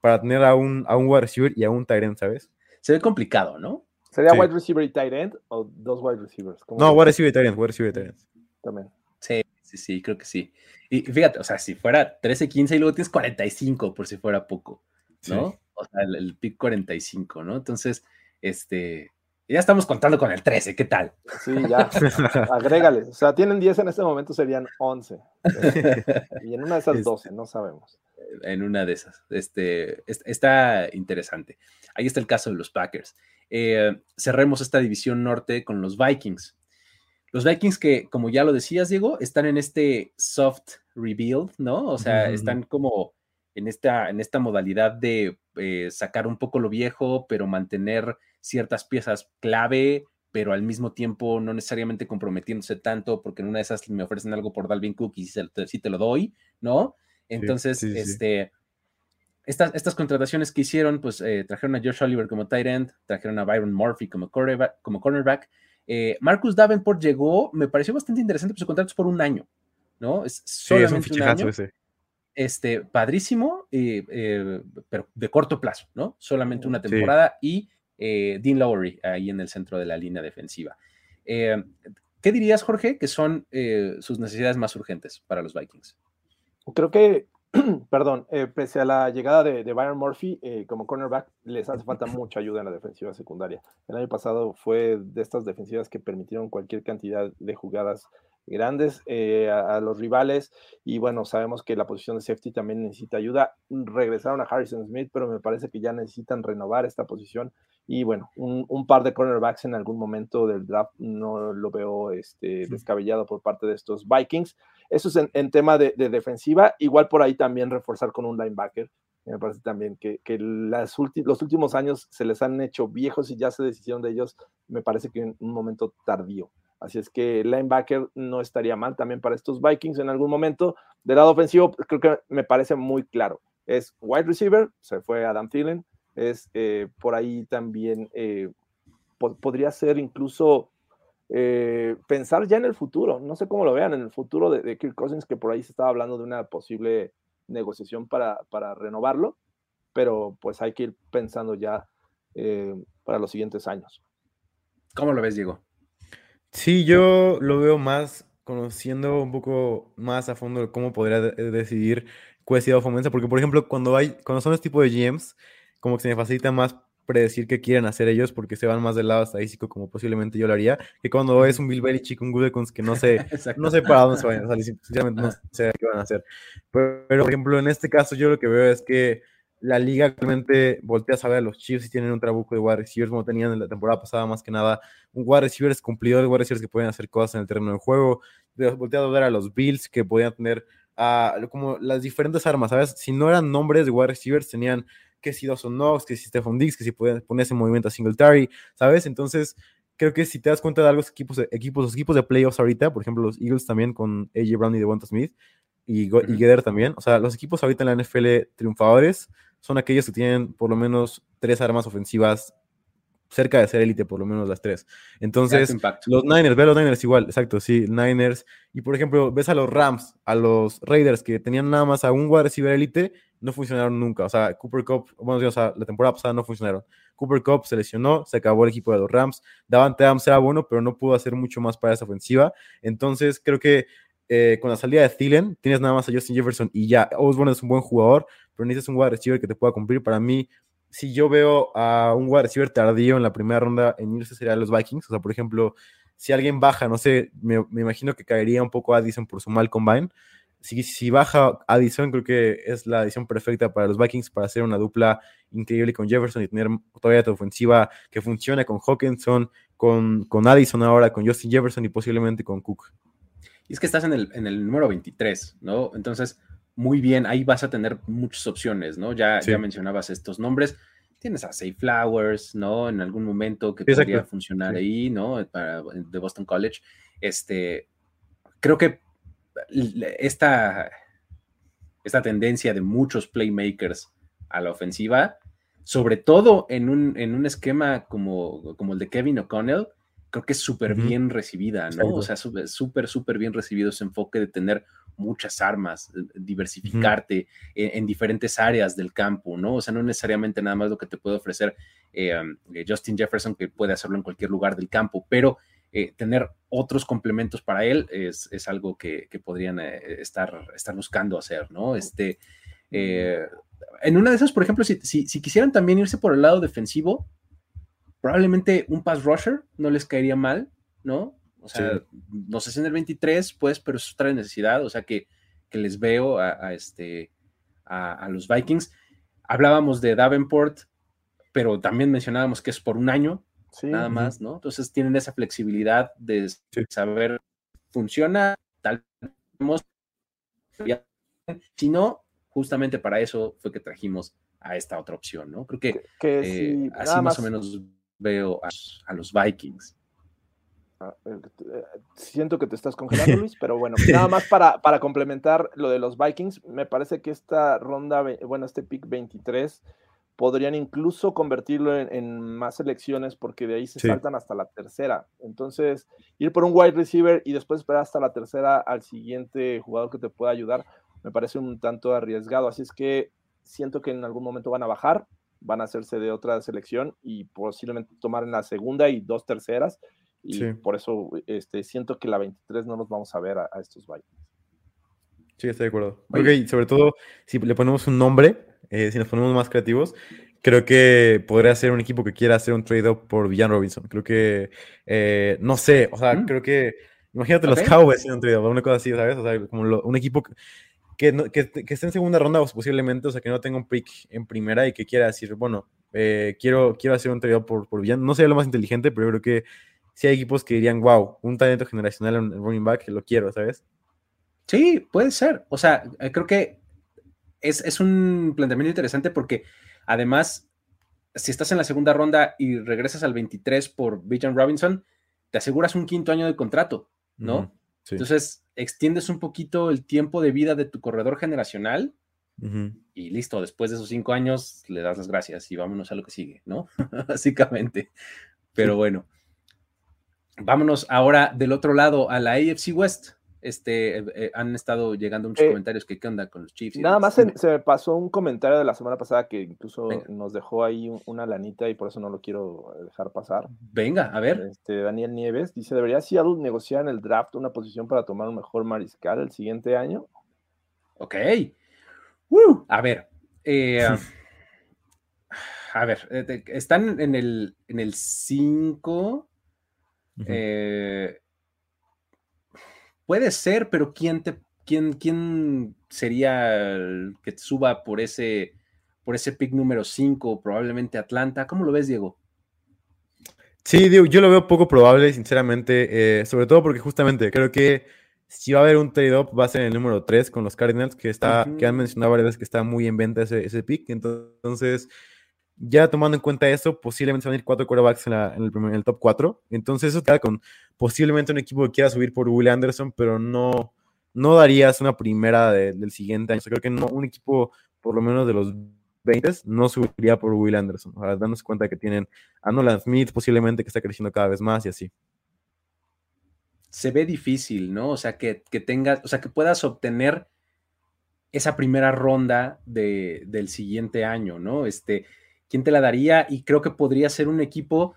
para tener a un, a un wide receiver y a un tight end, ¿sabes? Se ve complicado, ¿no? ¿Sería wide receiver y tight end o dos wide receivers? No, wide receiver y tight end, wide receiver y tight end. También. Sí, sí, sí, creo que sí. Y fíjate, o sea, si fuera 13-15 y luego tienes 45 por si fuera poco, ¿no? O sea, el, pick 45, ¿no? Entonces, este, ya estamos contando con el 13, ¿qué tal? Sí, ya, (laughs) agrégale. O sea, tienen 10 en este momento, serían 11. (laughs) Y en una de esas 12, no sabemos. En una de esas. Este, está interesante. Ahí está el caso de los Packers. Eh, cerremos esta división norte con los Vikings. Los Vikings que, como ya lo decías, Diego, están en este soft rebuild, ¿no? O sea, están como en esta, en esta modalidad de eh, sacar un poco lo viejo, pero mantener ciertas piezas clave, pero al mismo tiempo no necesariamente comprometiéndose tanto, porque en una de esas me ofrecen algo por Dalvin Cook y si te, lo doy, ¿no? Entonces, este, Estas, estas contrataciones que hicieron, pues eh, trajeron a Josh Oliver como tight end, trajeron a Byron Murphy como cornerback. Como cornerback. Eh, Marcus Davenport llegó, me pareció bastante interesante, pues su contrato es por un año, ¿no? Es solamente un, año este, padrísimo, eh, pero de corto plazo, ¿no? Solamente una temporada y eh, Dean Lowery ahí en el centro de la línea defensiva. Eh, ¿Qué dirías, Jorge, que son sus necesidades más urgentes para los Vikings? Creo que, (clears throat) perdón, pese a la llegada de, de Byron Murphy como cornerback, les hace falta mucha ayuda en la defensiva secundaria. El año pasado fue de estas defensivas que permitieron cualquier cantidad de jugadas grandes eh, a, los rivales y bueno, sabemos que la posición de safety también necesita ayuda. Regresaron a Harrison Smith, pero me parece que ya necesitan renovar esta posición y bueno, un, par de cornerbacks en algún momento del draft no lo veo este, descabellado por parte de estos Vikings. Eso es en, tema de, defensiva, igual por ahí también reforzar con un linebacker. Me parece también que, las los últimos años se les han hecho viejos y ya se decidieron de ellos, me parece que en un momento tardío. Así es que linebacker no estaría mal también para estos Vikings en algún momento. Del lado ofensivo, creo que me parece muy claro. Es wide receiver, se fue Adam Thielen. Es eh, por ahí también, eh, podría ser incluso eh, pensar ya en el futuro. No sé cómo lo vean, en el futuro de, Kirk Cousins, que por ahí se estaba hablando de una posible negociación para, para renovarlo. Pero pues hay que ir pensando ya para los siguientes años. ¿Cómo lo ves, Diego? Sí, yo lo veo más conociendo un poco más a fondo cómo podría decidir Cuesta Fomensa, porque por ejemplo, cuando hay, cuando son este tipo de GMs, como que se me facilita más predecir qué quieren hacer ellos porque se van más del lado estadístico como posiblemente yo lo haría, que cuando es un Bill Belichick, un Gudekons que no sé, (laughs) no sé para dónde se van a salir, sinceramente no sé qué van a hacer. Pero, pero, por ejemplo, en este caso yo lo que veo es que la liga actualmente voltea a saber a los Chiefs y tienen un trabuco de wide receivers como tenían en la temporada pasada, más que nada, un wide receivers cumplidor, wide receivers que pueden hacer cosas en el terreno de juego, voltea a ver a los Bills que podían tener uh, como las diferentes armas, ¿sabes? Si no eran nombres de wide receivers, tenían que si Dawson Knox, que si Stephon Diggs, que si podían ponerse en movimiento a Singletary, ¿sabes? Entonces, creo que si te das cuenta de algo, equipos, equipos, los equipos de playoffs ahorita, por ejemplo, los Eagles también con AJ Brown y Devonta Smith, y, y también, o sea, los equipos ahorita en la NFL triunfadores, son aquellos que tienen por lo menos tres armas ofensivas cerca de ser élite, por lo menos las tres. Entonces, los Niners, ve a los Niners igual, exacto, sí, Niners. Y por ejemplo, ves a los Rams, a los Raiders, que tenían nada más a un wide receiver élite, no funcionaron nunca. O sea, Cooper Cup, bueno, o sea, la temporada pasada no funcionaron. Cooper Cup se lesionó, se acabó el equipo de los Rams. Davante Adams era bueno, pero no pudo hacer mucho más para esa ofensiva. Entonces, creo que eh, con la salida de Thielen, tienes nada más a Justin Jefferson y ya. Osborne es un buen jugador, pero necesitas un wide receiver que te pueda cumplir. Para mí, si yo veo a un wide receiver tardío en la primera ronda en irse, sería los Vikings. O sea, por ejemplo, si alguien baja, no sé, me, imagino que caería un poco Addison por su mal combine. si, si baja Addison, creo que es la adición perfecta para los Vikings para hacer una dupla increíble con Jefferson y tener todavía tu ofensiva que funcione con Hawkinson, con, con Addison ahora, con Justin Jefferson y posiblemente con Cook. Y es que estás en el, en el número 23, ¿no? Entonces, muy bien, ahí vas a tener muchas opciones, ¿no? Ya, ya mencionabas estos nombres. Tienes a Safe Flowers, ¿no? En algún momento que podría funcionar ahí, ¿no? Para, de Boston College. Este, creo que esta, esta tendencia de muchos playmakers a la ofensiva, sobre todo en un, en un esquema como, como el de Kevin O'Connell, creo que es súper bien recibida, ¿no? O sea, súper, súper bien recibido ese enfoque de tener muchas armas, diversificarte en, diferentes áreas del campo, ¿no? O sea, no necesariamente nada más lo que te puede ofrecer eh, eh, Justin Jefferson, que puede hacerlo en cualquier lugar del campo, pero eh, tener otros complementos para él es, algo que, podrían estar, estar buscando hacer, ¿no? Este, en una de esas, por ejemplo, si, si, quisieran también irse por el lado defensivo, probablemente un pass rusher no les caería mal, ¿no? O sea, no sé si en el 23, pues, pero es otra necesidad, o sea, que, les veo a, este, a, los Vikings. Hablábamos de Davenport, pero también mencionábamos que es por un año, nada más, ¿no? Entonces tienen esa flexibilidad de saber, funciona, tal vez, si no, justamente para eso fue que trajimos a esta otra opción, ¿no? Creo que, eh, así más, o menos veo a los Vikings. Ah, eh, eh, siento que te estás congelando, (laughs) Luis, pero bueno, nada más para, para complementar lo de los Vikings, me parece que esta ronda, bueno, este pick 23, podrían incluso convertirlo en, más selecciones porque de ahí se saltan hasta la tercera. Entonces, ir por un wide receiver y después esperar hasta la tercera al siguiente jugador que te pueda ayudar, me parece un tanto arriesgado. Así es que siento que en algún momento van a bajar, van a hacerse de otra selección y posiblemente tomar en la segunda y dos terceras y por eso este, siento que la 23 no nos vamos a ver a, estos Vikings. Sí, estoy de acuerdo. Ok, sobre todo si le ponemos un nombre, eh, si nos ponemos más creativos, creo que podría ser un equipo que quiera hacer un trade-up por Villan Robinson. Creo que, eh, no sé, o sea, mm. creo que, imagínate los Cowboys haciendo un trade-up, una cosa así, ¿sabes? O sea, como un equipo que, que, que, esté en segunda ronda o posiblemente, o sea, que no tenga un pick en primera y que quiera decir, bueno, eh, quiero, quiero hacer un trade-up por, por Villan. No sería lo más inteligente, pero yo creo que si hay equipos que dirían, wow, un talento generacional en running back, lo quiero, ¿sabes? Sí, puede ser. O sea, eh, creo que es, un planteamiento interesante porque además, si estás en la segunda ronda y regresas al 23 por Bijan Robinson, te aseguras un quinto año de contrato, ¿no? Entonces, extiendes un poquito el tiempo de vida de tu corredor generacional y listo, después de esos cinco años le das las gracias y vámonos a lo que sigue, ¿no? (laughs) Básicamente. Pero bueno. Vámonos ahora del otro lado a la AFC West. Este, eh, eh, han estado llegando muchos eh, comentarios que qué onda con los Chiefs. Nada más se, me pasó un comentario de la semana pasada que incluso nos dejó ahí una lanita y por eso no lo quiero dejar pasar. Venga, a ver. Este, Daniel Nieves dice, ¿debería Seattle negociar en el draft una posición para tomar un mejor mariscal el siguiente año? Ok. a ver. (laughs) a ver, están en el 5 eh, puede ser, pero ¿quién, te, quién, quién sería el que te suba por ese, por ese pick número 5? Probablemente Atlanta. ¿Cómo lo ves, Diego? Sí, yo lo veo poco probable, sinceramente, eh, sobre todo porque justamente creo que si va a haber un trade-up va a ser en el número 3 con los Cardinals, que, está, que han mencionado varias veces que está muy en venta ese, ese pick. Entonces, ya tomando en cuenta eso, posiblemente van a ir cuatro quarterbacks en, el, top 4. Entonces eso queda con posiblemente un equipo que quiera subir por Will Anderson, pero no, no darías una primera del siguiente año. creo que no, un equipo por lo menos de los 20 no subiría por Will Anderson. Ahora, dándose cuenta que tienen a Nolan Smith posiblemente que está creciendo cada vez más y así. Se ve difícil, ¿no? O sea, que, que tengas, o sea, que puedas obtener esa primera ronda de, del siguiente año, ¿no? Este, quién te la daría y creo que podría ser un equipo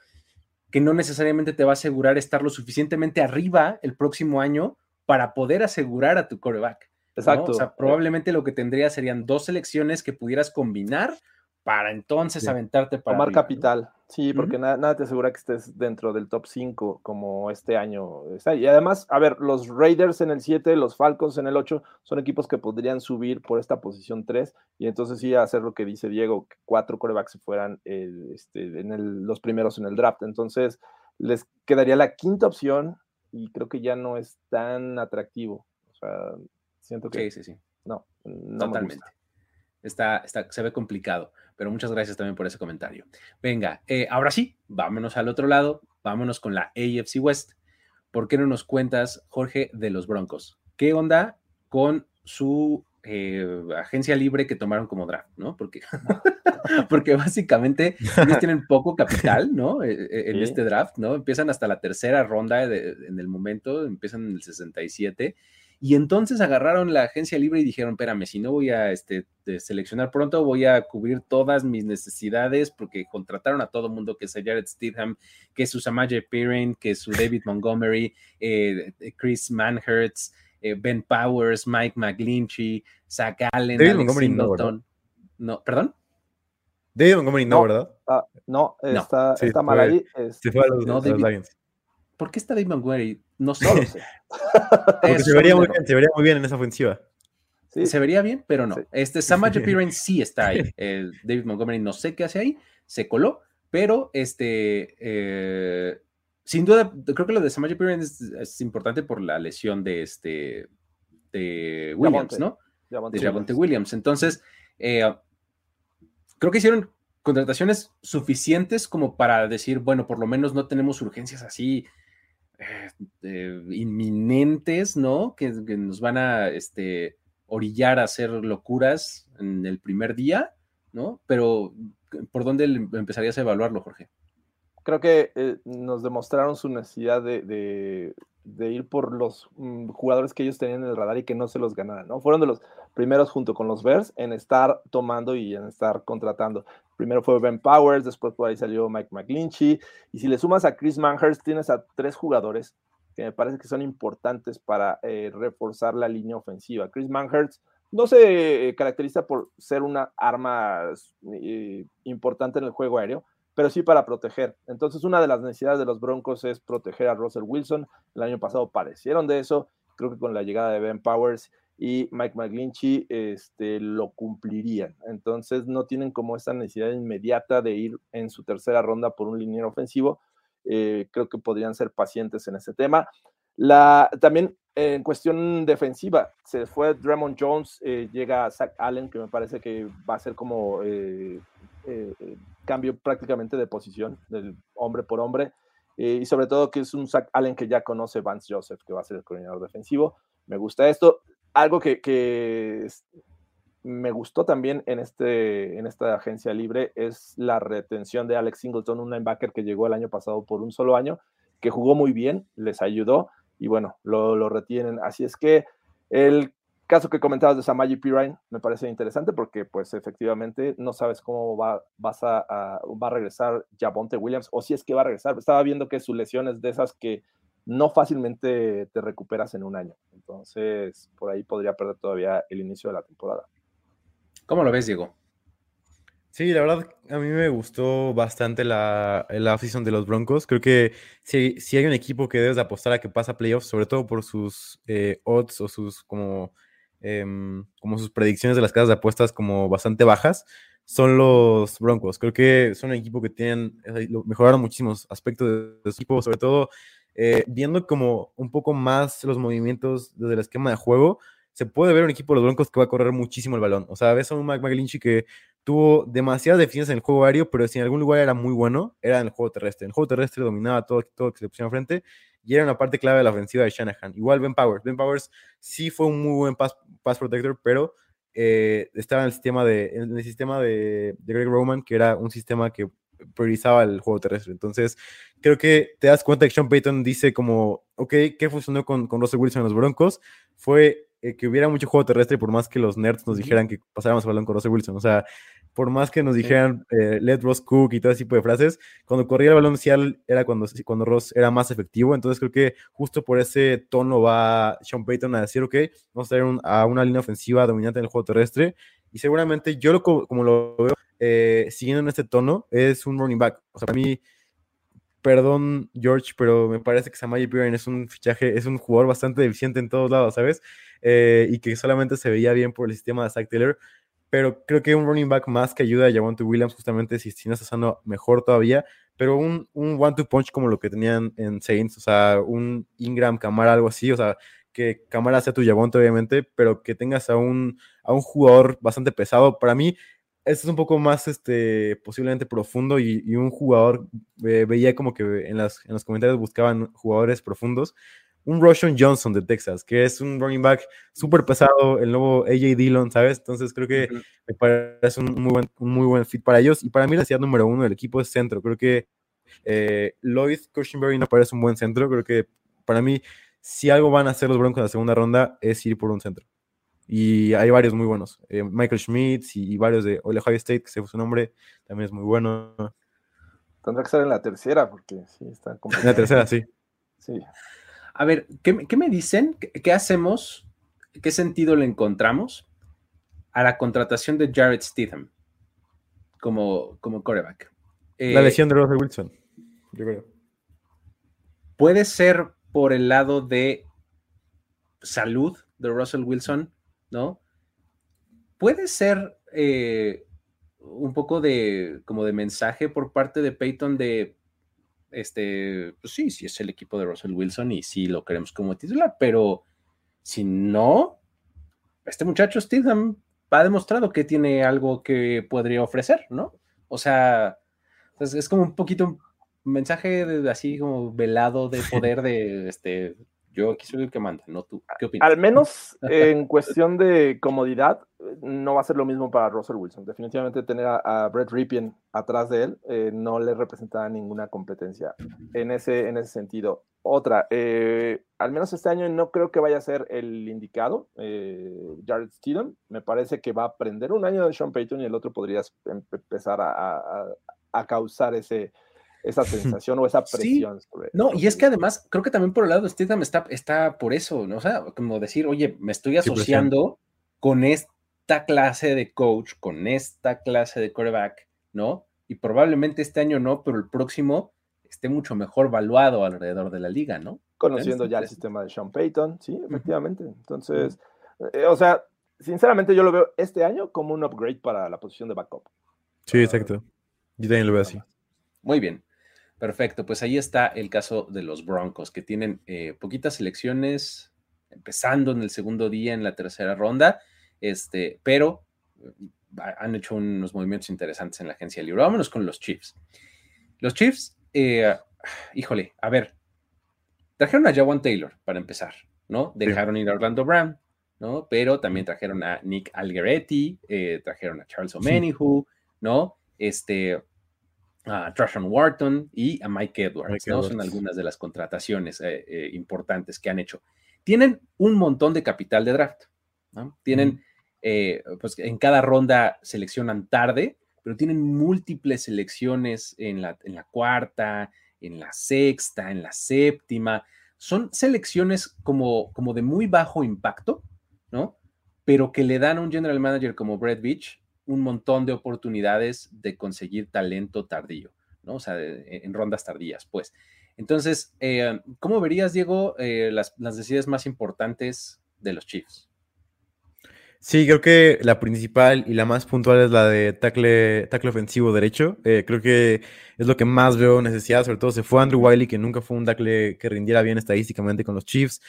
que no necesariamente te va a asegurar estar lo suficientemente arriba el próximo año para poder asegurar a tu coreback. Exacto. O sea, probablemente lo que tendría serían dos selecciones que pudieras combinar para entonces aventarte para. Tomar capital. Sí, porque nada, te asegura que estés dentro del top 5 como este año está. Y además, a ver, los Raiders en el 7, los Falcons en el 8, son equipos que podrían subir por esta posición 3 y entonces sí hacer lo que dice Diego, que cuatro corebacks se fueran este, en los primeros en el draft. Entonces, les quedaría la quinta opción y creo que ya no es tan atractivo. O sea, siento que... Sí, sí, sí. No, no Totalmente. Está, está, se ve complicado pero muchas gracias también por ese comentario. Venga, eh, ahora sí, vámonos al otro lado, vámonos con la AFC West. ¿Por qué no nos cuentas, Jorge, de los Broncos? ¿Qué onda con su eh, agencia libre que tomaron como draft, ¿no? Porque, (laughs) porque básicamente ellos tienen poco capital, ¿no? Eh, en este draft, ¿no? Empiezan hasta la tercera ronda en el momento, empiezan en el 67 y entonces agarraron la agencia libre y dijeron, espérame, si no voy a este, seleccionar pronto, voy a cubrir todas mis necesidades porque contrataron a todo mundo, que es Jared Stidham, que es su Samaje Perrin, que es su David Montgomery, eh, Chris Manhertz, eh, Ben Powers, Mike McGlinchey, Zach Allen, David Montgomery No, no, ¿perdón? David Montgomery no, ¿verdad? Ah, no, está, está mal ahí. Se fue a los, no, Lions. ¿Por qué está David Montgomery? No sé. (laughs) Se, vería muy bien, se vería muy bien en esa ofensiva. Sí. Se vería bien, pero no. Este Samaje (laughs) Piran sí está ahí. David Montgomery no sé qué hace ahí, se coló, pero este, eh, sin duda, creo que lo de Samaje Piran es, importante por la lesión de este, de Williams, ¿no? de Javonte Williams. Entonces, eh, creo que hicieron contrataciones suficientes como para decir, bueno, por lo menos no tenemos urgencias así eh, inminentes, ¿no? Que, nos van a este, orillar a hacer locuras en el primer día, ¿no? Pero, ¿por dónde empezarías a evaluarlo, Jorge? Creo que eh, nos demostraron su necesidad de, ir por los mm, jugadores que ellos tenían en el radar y que no se los ganaran, ¿no? Fueron de los primeros junto con los Bears en estar tomando y en estar contratando. Primero fue Ben Powers, después por ahí salió Mike McGlinchey, y si le sumas a Chris Manhurst, tienes a tres jugadores que me parece que son importantes para eh, reforzar la línea ofensiva. Chris Manhurst no se caracteriza por ser una arma eh, importante en el juego aéreo, pero sí para proteger. Entonces, una de las necesidades de los Broncos es proteger a Russell Wilson. El año pasado parecieron de eso. Creo que con la llegada de Ben Powers y Mike McGlinchey este, lo cumplirían. Entonces no tienen como esta necesidad inmediata de ir en su tercera ronda por un liniero ofensivo. Eh, creo que podrían ser pacientes en ese tema. La, también en cuestión defensiva, se fue Draymond Jones, eh, llega Zach Allen, que me parece que va a ser como eh, cambio prácticamente de posición, del hombre por hombre. y sobre todo que es un Zach Allen que ya conoce Vance Joseph, que va a ser el coordinador defensivo. Me gusta esto algo que, me gustó también en, este, en esta agencia libre es la retención de Alex Singleton, un linebacker que llegó el año pasado por un solo año, que jugó muy bien, les ayudó y bueno, lo, retienen. Así es que el caso que comentabas de Samaji Pirine me parece interesante porque pues efectivamente no sabes cómo va, vas a, va a regresar Javonte Williams o si es que va a regresar. Estaba viendo que su lesión es de esas que no fácilmente te recuperas en un año. Entonces, por ahí podría perder todavía el inicio de la temporada. ¿Cómo lo ves, Diego? Sí, la verdad, a mí me gustó bastante la, la de los Broncos. Creo que si, si, hay un equipo que debes apostar a que pasa playoffs, sobre todo por sus eh, odds o sus como, em, como sus predicciones de las casas de apuestas como bastante bajas, son los Broncos. Creo que son un equipo que tienen, mejoraron muchísimos aspectos de, su equipo, sobre todo eh, viendo como un poco más los movimientos desde el esquema de juego, se puede ver un equipo de los Broncos que va a correr muchísimo el balón. O sea, ves a un Mike McGlinchey que tuvo demasiadas deficiencias en el juego aéreo, pero si en algún lugar era muy bueno, era en el juego terrestre. En el juego terrestre dominaba todo, todo que se frente y era una parte clave de la ofensiva de Shanahan. Igual Ben Powers. Ben Powers sí fue un muy buen pass, pass protector, pero eh, estaba en el sistema, de, en el sistema de, de Greg Roman, que era un sistema que priorizaba el juego terrestre. Entonces, creo que te das cuenta que Sean Payton dice como, ok, ¿qué funcionó con, con Russell Wilson en los Broncos? Fue eh, que hubiera mucho juego terrestre por más que los nerds nos dijeran que pasáramos el balón con Russell Wilson. O sea, por más que nos dijeran eh, let Ross cook y todo ese tipo de frases, cuando corría el balón inicial era cuando, cuando Ross era más efectivo. Entonces creo que justo por ese tono va Sean Payton a decir, ok, vamos a tener a una línea ofensiva dominante en el juego terrestre. Y seguramente yo lo, como lo veo, eh, siguiendo en este tono, es un running back. O sea, para mí, perdón, George, pero me parece que Samaje Piran es un fichaje, es un jugador bastante deficiente en todos lados, ¿sabes? Eh, y que solamente se veía bien por el sistema de Zach Taylor. Pero creo que un running back más que ayuda a Javonte Williams, justamente si, no está sano, mejor todavía. Pero un, un one-two punch como lo que tenían en Saints, o sea, un Ingram, Camara, algo así, o sea, que Camara sea tu Javonte, obviamente, pero que tengas a un, a un jugador bastante pesado. Para mí, este es un poco más este, posiblemente profundo y, un jugador, eh, veía como que en, las, en los comentarios buscaban jugadores profundos. Un Roshan Johnson de Texas, que es un running back súper pesado, el nuevo AJ Dillon, ¿sabes? Entonces creo que me parece un muy, buen, un muy buen fit para ellos. Y para mí la ciudad número uno del equipo es centro. Creo que eh, Lloyd Cushenberry no parece un buen centro. Creo que para mí, si algo van a hacer los Broncos en la segunda ronda, es ir por un centro. Y hay varios muy buenos. Eh, Michael Schmidt y, varios de Ohio State, que se fue su nombre, también es muy bueno. Tendrá que ser en la tercera, porque sí, está En la tercera, sí. Sí. A ver, ¿qué, me dicen? ¿Qué, hacemos? ¿Qué sentido le encontramos a la contratación de Jared Stidham como, como coreback? la eh, lesión de Russell Wilson, yo creo. Puede ser por el lado de salud de Russell Wilson ¿no? Puede ser eh, un poco de como de mensaje por parte de Peyton de este, pues sí, sí es el equipo de Russell Wilson y sí lo queremos como titular, pero si no, este muchacho Stidham ha demostrado que tiene algo que podría ofrecer, ¿no? O sea, es, es como un poquito un mensaje de, así como velado de (laughs) poder de este yo aquí soy el que manda, no tú. ¿Qué opinas? Al menos (laughs) en cuestión de comodidad, no va a ser lo mismo para Russell Wilson. Definitivamente tener a, Brett Ripien atrás de él eh, no le representa ninguna competencia en ese, en ese sentido. Otra, eh, al menos este año no creo que vaya a ser el indicado, eh, Jared Stidham. Me parece que va a aprender un año de Sean Payton y el otro podría empezar a causar ese, esa sensación o esa presión. no, y es que además creo que también por el lado de Stidham está, está por eso, ¿no? O sea, como decir, oye, me estoy asociando con esta clase de coach, con esta clase de quarterback, ¿no? Y probablemente este año no, pero el próximo esté mucho mejor valuado alrededor de la liga, ¿no? Conociendo ya el sistema de Sean Payton, sí, efectivamente. Entonces, eh, o sea, sinceramente yo lo veo este año como un upgrade para la posición de backup. Sí, exacto. Yo también lo veo así. Muy bien. Perfecto, pues ahí está el caso de los Broncos, que tienen eh, poquitas selecciones, empezando en el segundo día, en la tercera ronda, este, pero mm, han hecho unos movimientos interesantes en la agencia libre. Vámonos con los Chiefs. Los Chiefs, eh, híjole, a ver, trajeron a Jawan Taylor para empezar, ¿no? Dejaron ir a Orlando Brown, ¿no? Pero también trajeron a Nick Algeretti, eh, trajeron a Charles O'Menihu, ¿no? Este, a Trashon Wharton y a Mike Edwards, ¿no? Son algunas de las contrataciones eh, eh, importantes que han hecho. Tienen un montón de capital de draft, ¿no? Tienen, eh, pues en cada ronda seleccionan tarde, pero tienen múltiples selecciones en la, en la cuarta, en la sexta, en la séptima. Son selecciones como, como de muy bajo impacto, ¿no? Pero que le dan a un general manager como Brett Beach un montón de oportunidades de conseguir talento tardío, ¿no? O sea, en rondas tardías, pues. Entonces, eh, ¿cómo verías, Diego, eh, las, las decisiones más importantes de los Chiefs? Sí, creo que la principal y la más puntual es la de tackle, tackle ofensivo derecho. Eh, creo que es lo que más veo necesidad, sobre todo se fue Andrew Wiley, que nunca fue un tackle que rindiera bien estadísticamente con los Chiefs.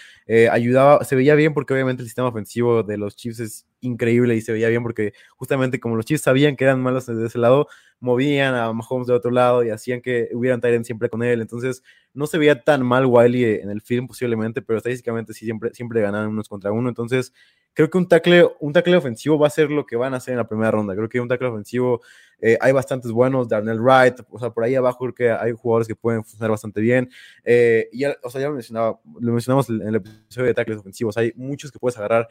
Ayudaba, se veía bien porque obviamente el sistema ofensivo de los Chiefs es increíble y se veía bien porque justamente como los Chiefs sabían que eran malos de ese lado, movían a Mahomes de otro lado y hacían que hubieran Tyrant siempre con él. Entonces no se veía tan mal Wiley en el film posiblemente, pero estadísticamente sí siempre, siempre ganaban unos contra uno. Entonces creo que un tackle, un tackle ofensivo va a ser lo que van a hacer en la primera ronda. Creo que un tackle ofensivo eh, hay bastantes buenos, Darnell Wright, o sea, por ahí abajo creo que hay jugadores que pueden funcionar bastante bien. Eh, y ya, o sea, ya lo, mencionaba, lo mencionamos en el episodio de tackles ofensivos, hay muchos que puedes agarrar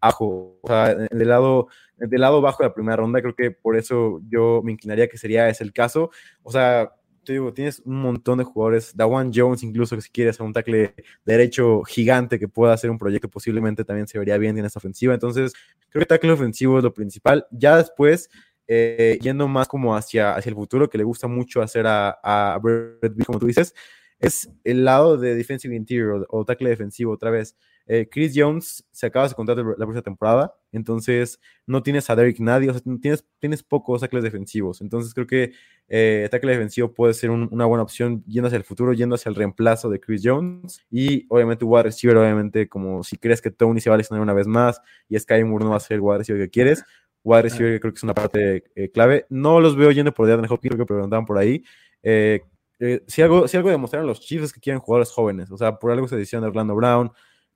abajo, o sea, del lado, del lado bajo de la primera ronda, creo que por eso yo me inclinaría que sería ese el caso. O sea, digo, tienes un montón de jugadores, Dawan Jones incluso, que si quieres hacer un tackle derecho gigante que pueda hacer un proyecto, posiblemente también se vería bien en esta ofensiva. Entonces, creo que tackle ofensivo es lo principal. Ya después, eh, yendo más como hacia, hacia el futuro, que le gusta mucho hacer a, a Brett como tú dices, es el lado de defensive interior o, tackle defensivo otra vez. Eh, Chris Jones se acaba de contrato la próxima temporada, entonces no tienes a Derek nadie, o sea, tienes, tienes pocos tackles defensivos. Entonces creo que eh, tackle defensivo puede ser una buena opción yendo hacia el futuro, yendo hacia el reemplazo de Chris Jones. Y obviamente wide receiver, obviamente, como si crees que Tony se va a lesionar una vez más y Sky Moore no va a ser el wide receiver que quieres, wide receiver creo que es una parte eh, clave. No los veo yendo por DeAndre Hopkins, creo que preguntaban por ahí. Eh, eh, si, algo, si algo demostraron los Chiefs es que quieren jugadores jóvenes, o sea, por algo se decían de Orlando Brown,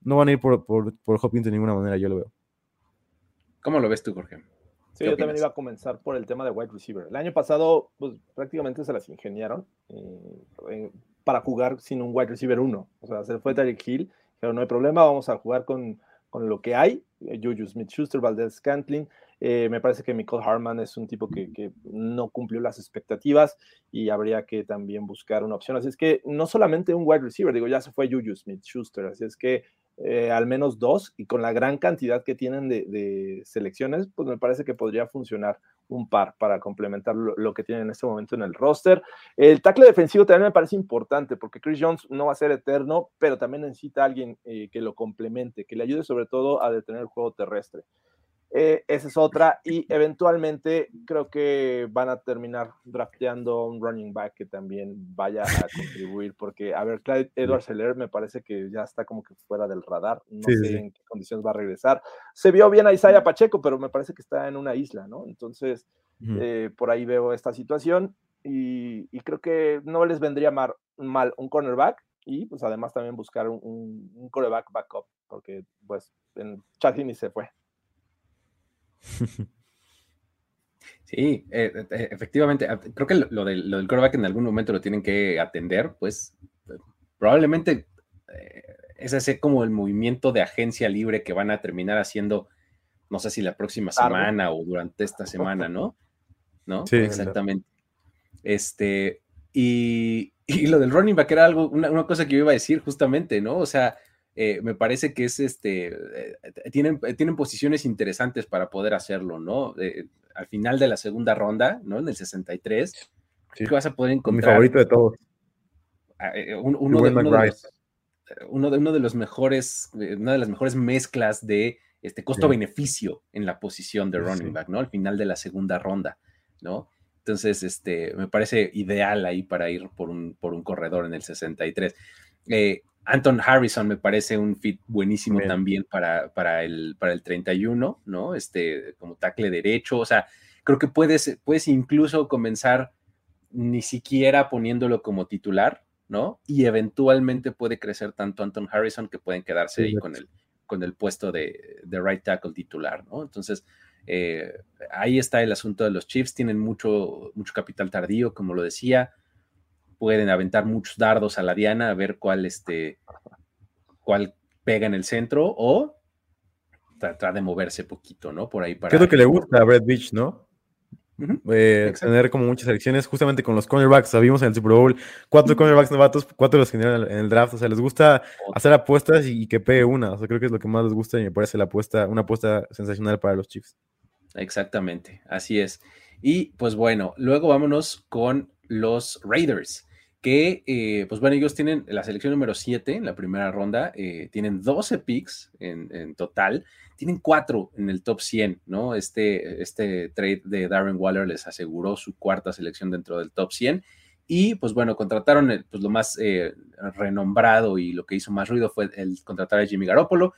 no van a ir por, por, por Hopkins de ninguna manera, yo lo veo. ¿Cómo lo ves tú, Jorge? Sí, yo también iba a comenzar por el tema de wide receiver. El año pasado, pues prácticamente se las ingeniaron para jugar sin un wide receiver 1. O sea, se fue Tarek Hill, pero no hay problema, vamos a jugar con, con lo que hay. Eh, Juju Smith-Schuster, Valdez Scantling, eh, me parece que Michael Harman es un tipo que, no cumplió las expectativas y habría que también buscar una opción. Así es que no solamente un wide receiver, digo, ya se fue Juju Smith Schuster, así es que eh, al menos dos y con la gran cantidad que tienen de, selecciones, pues me parece que podría funcionar un par para complementar lo, que tienen en este momento en el roster. El tackle defensivo también me parece importante porque Chris Jones no va a ser eterno, pero también necesita alguien eh, que lo complemente, que le ayude sobre todo a detener el juego terrestre. Eh, esa es otra. Y eventualmente creo que van a terminar drafteando un running back que también vaya a contribuir, porque, a ver, Clyde Edwards Heller me parece que ya está como que fuera del radar. No sé en qué condiciones va a regresar. Se vio bien a Isaiah Pacheco, pero me parece que está en una isla, ¿no? Entonces, eh, por ahí veo esta situación y, creo que no les vendría mal, un cornerback y pues además también buscar un, un, cornerback backup, porque pues en Chadini se fue. (laughs) Sí, eh, eh, efectivamente. Creo que lo, del, lo quarterback en algún momento lo tienen que atender, pues probablemente eh, es ese como el movimiento de agencia libre que van a terminar haciendo, no sé si la próxima semana o durante esta semana, ¿no? ¿No? Sí, exactamente. Este, y, lo del running back era algo, una, una, cosa que yo iba a decir justamente, ¿no? O sea, eh, me parece que es este, eh, tienen, eh, tienen posiciones interesantes para poder hacerlo, ¿no? al final de la segunda ronda, ¿no? En el 63, sí. vas a poder encontrar. Mi favorito de todos. uno, de, los, uno, de, los mejores, una de las mejores mezclas de este costo-beneficio en la posición de running back, ¿no? Al final de la segunda ronda, ¿no? Entonces, este, me parece ideal ahí para ir por un, por un corredor en el 63. Eh, Anton Harrison me parece un fit buenísimo también para, para, el, para el 31, ¿no? Este, como tackle derecho, o sea, creo que puedes, puedes incluso comenzar ni siquiera poniéndolo como titular, ¿no? Y eventualmente puede crecer tanto Anton Harrison que pueden quedarse ahí con el, con el puesto de, de right tackle titular, ¿no? Entonces, eh, ahí está el asunto de los Chiefs, tienen mucho, mucho capital tardío, como lo decía, pueden aventar muchos dardos a la diana a ver cuál, este, cuál pega en el centro o tratar de moverse poquito, ¿no? Por ahí para. ¿Qué es lo que le gusta a Brad Beach, no? Eh, tener como muchas elecciones justamente con los cornerbacks. Sabimos en el Super Bowl cuatro cornerbacks novatos, cuatro los generan en el draft. O sea, les gusta hacer apuestas y, que pegue una. O sea, creo que es lo que más les gusta y me parece la apuesta, una apuesta sensacional para los Chiefs. Exactamente, así es. Y pues bueno, luego vámonos con los Raiders que, eh, pues bueno, ellos tienen la selección número 7 en la primera ronda, eh, tienen 12 picks en, total, tienen 4 en el top 100, ¿no? Este, este trade de Darren Waller les aseguró su cuarta selección dentro del top 100 y pues bueno, contrataron el, pues lo más eh, renombrado y lo que hizo más ruido fue el contratar a Jimmy Garoppolo,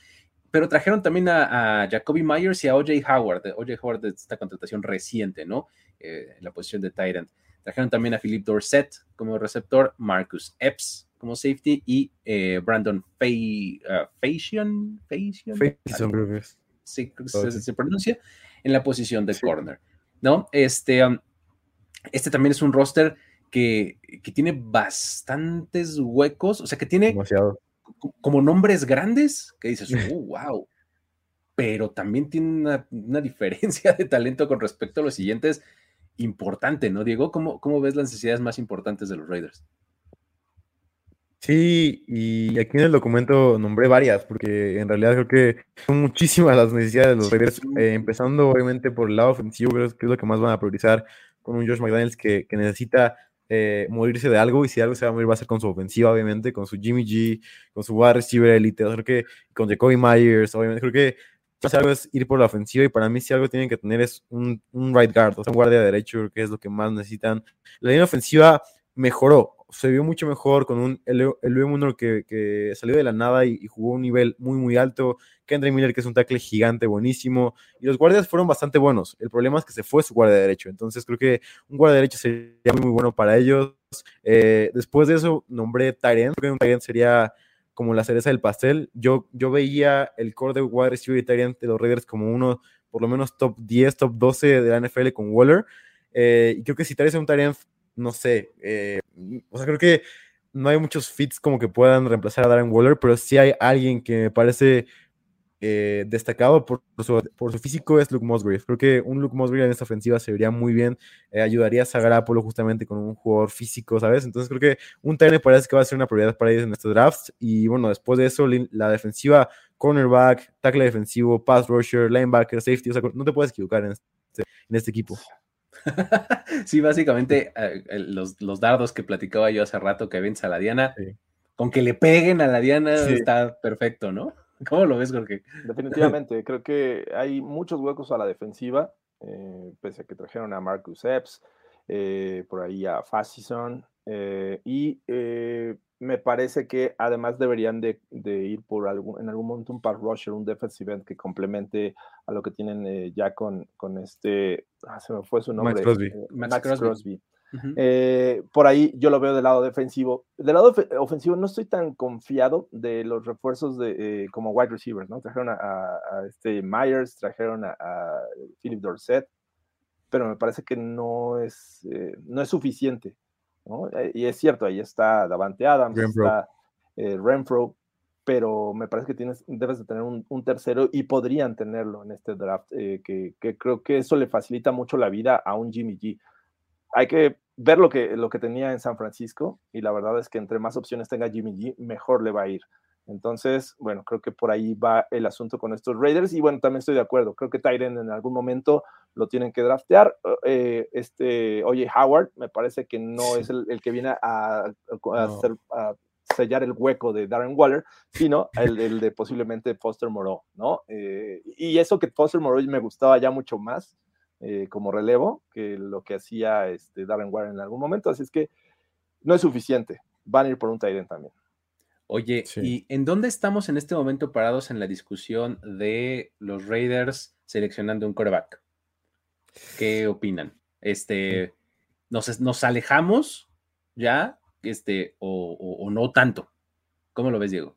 pero trajeron también a, Jacoby Myers y a OJ Howard, OJ Howard de esta contratación reciente, ¿no? en la posición de Tyrant. Trajeron también a Philip Dorset como receptor, Marcus Epps como safety y eh, Brandon Fay, uh, Fashion, Sí, se, pronuncia, en la posición de corner. ¿No? Este, um, este también es un roster que, tiene bastantes huecos, o sea, que tiene como nombres grandes que dices, oh, wow. Pero también tiene una, una (laughs) diferencia de talento con respecto a los siguientes importante, ¿no, Diego? ¿Cómo, cómo ves las necesidades más importantes de los Raiders? Sí, y aquí en el documento nombré varias, porque en realidad creo que son muchísimas las necesidades de los Raiders, eh, empezando obviamente por el lado ofensivo, creo que es lo que más van a priorizar con un Josh McDaniels que, que necesita eh, morirse de algo, y si algo se va a morir va a ser con su ofensiva, obviamente, con su Jimmy G, con su wide receiver elite, creo que con Jacoby Myers, obviamente, creo que si algo es ir por la ofensiva, y para mí si algo tienen que tener es un, un right guard, o sea, un guardia derecho, que es lo que más necesitan. La línea ofensiva mejoró, se vio mucho mejor con un el, el que, que, salió de la nada y, jugó un nivel muy, muy alto. Kendrick Miller, que es un tackle gigante, buenísimo. Y los guardias fueron bastante buenos. El problema es que se fue su guardia derecho. Entonces creo que un guardia derecho sería muy, muy bueno para ellos. Eh, después de eso, nombré Tyrant. Creo que un Tyrant sería como la cereza del pastel. Yo, yo veía el core de wide receiver de los Raiders como uno, por lo menos top 10, top 12 de la NFL con Waller. Eh, y creo que si traes un Tyrant no sé, eh, o sea, creo que no hay muchos fits como que puedan reemplazar a Darren Waller, pero sí hay alguien que me parece eh, destacado por su, por su, físico es Luke Musgrave. Creo que un Luke Musgrave en esta ofensiva se vería muy bien, eh, ayudaría a sacar a Apolo justamente con un jugador físico, ¿sabes? Entonces creo que un me parece que va a ser una prioridad para ellos en este draft. Y bueno, después de eso, la defensiva, cornerback, tackle defensivo, pass rusher, linebacker, safety, o sea, no te puedes equivocar en este, en este equipo. (laughs) sí, básicamente eh, los, dardos que platicaba yo hace rato que ven a la Diana, con que le peguen a la Diana está perfecto, ¿no? ¿Cómo lo ves, Jorge? Definitivamente, creo que hay muchos huecos a la defensiva, eh, pese a que trajeron a Marcus Epps, eh, por ahí a Fassison, y me parece que además deberían de, ir por algún, en algún momento un pass rusher, un defensive end que complemente a lo que tienen eh, ya con, con este, ah, se me fue su nombre. Eh, Max Crosby. Eh, por ahí yo lo veo del lado defensivo. Del lado ofensivo no estoy tan confiado de los refuerzos de, como wide receivers, ¿no? Trajeron a, este Myers, trajeron a, Philip Dorset, pero me parece que no es, no es suficiente. Eh, y es cierto, ahí está Davante Adams, está eh, Renfro, pero me parece que tienes, debes de tener un, tercero y podrían tenerlo en este draft, eh, que, creo que eso le facilita mucho la vida a un Jimmy G. Hay que ver lo que, lo que tenía en San Francisco y la verdad es que entre más opciones tenga Jimmy G, mejor le va a ir. Entonces, bueno, creo que por ahí va el asunto con estos Raiders. Y bueno, también estoy de acuerdo. Creo que Tyren en algún momento lo tienen que draftear. Eh, este, oye, Howard, me parece que no es el, que viene a, sellar el hueco de Darren Waller, sino el, de posiblemente Foster Moreau, ¿no? Eh, y eso que Foster Moreau me gustaba ya mucho más eh, como relevo que lo que hacía este Darren Waller en algún momento. Así es que no es suficiente. Van a ir por un Tyren también. Oye, ¿y en dónde estamos en este momento parados en la discusión de los Raiders seleccionando un coreback? ¿Qué opinan? Este, ¿nos, nos alejamos ya? Este, o, no tanto. ¿Cómo lo ves, Diego?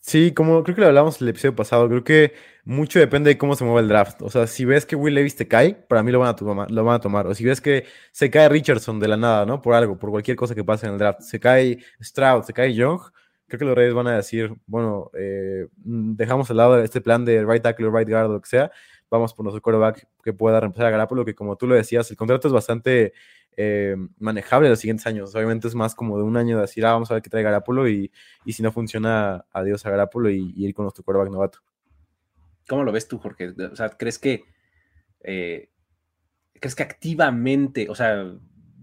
Sí, como creo que lo hablamos el episodio pasado, creo que mucho depende de cómo se mueve el draft. O sea, si ves que Will Levis te cae, para mí lo van a, tomar, lo van a tomar. O si ves que se cae Richardson de la nada, ¿no? Por algo, por cualquier cosa que pase en el draft. Se cae Stroud, se cae Young, creo que los Reyes van a decir, bueno, eh, dejamos al lado este plan de right tackle, right guard, lo que sea. Vamos por nuestro quarterback que pueda reemplazar a Garapolo, que como tú lo decías, el contrato es bastante eh, manejable los siguientes años. Obviamente es más como de un año de decir, ah, vamos a ver qué trae Garapolo y, y si no funciona, adiós a Garapolo y, ir con nuestro quarterback novato. ¿Cómo lo ves tú, Jorge? O sea, ¿crees que, eh, ¿crees que activamente, o sea,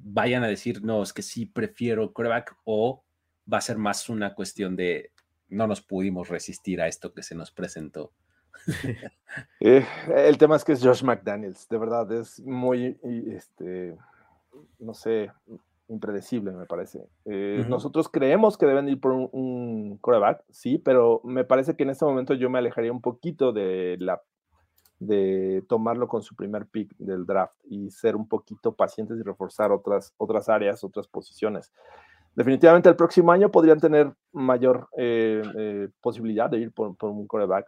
vayan a decir, no, es que sí prefiero quarterback o va a ser más una cuestión de no nos pudimos resistir a esto que se nos presentó? (laughs) Eh, el tema es que es Josh McDaniels, de verdad, es muy, este, no sé, impredecible, me parece. Eh, nosotros creemos que deben ir por un, coreback, sí, pero me parece que en este momento yo me alejaría un poquito de la de tomarlo con su primer pick del draft y ser un poquito pacientes y reforzar otras, otras áreas, otras posiciones. Definitivamente el próximo año podrían tener mayor eh, eh, posibilidad de ir por, por, un coreback.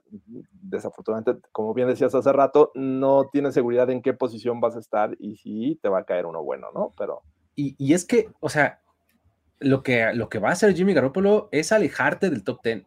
Desafortunadamente, como bien decías hace rato, no tienes seguridad en qué posición vas a estar y si te va a caer uno bueno, ¿no? Pero y, es que, o sea, lo que, lo que va a hacer Jimmy Garoppolo es alejarte del top 10.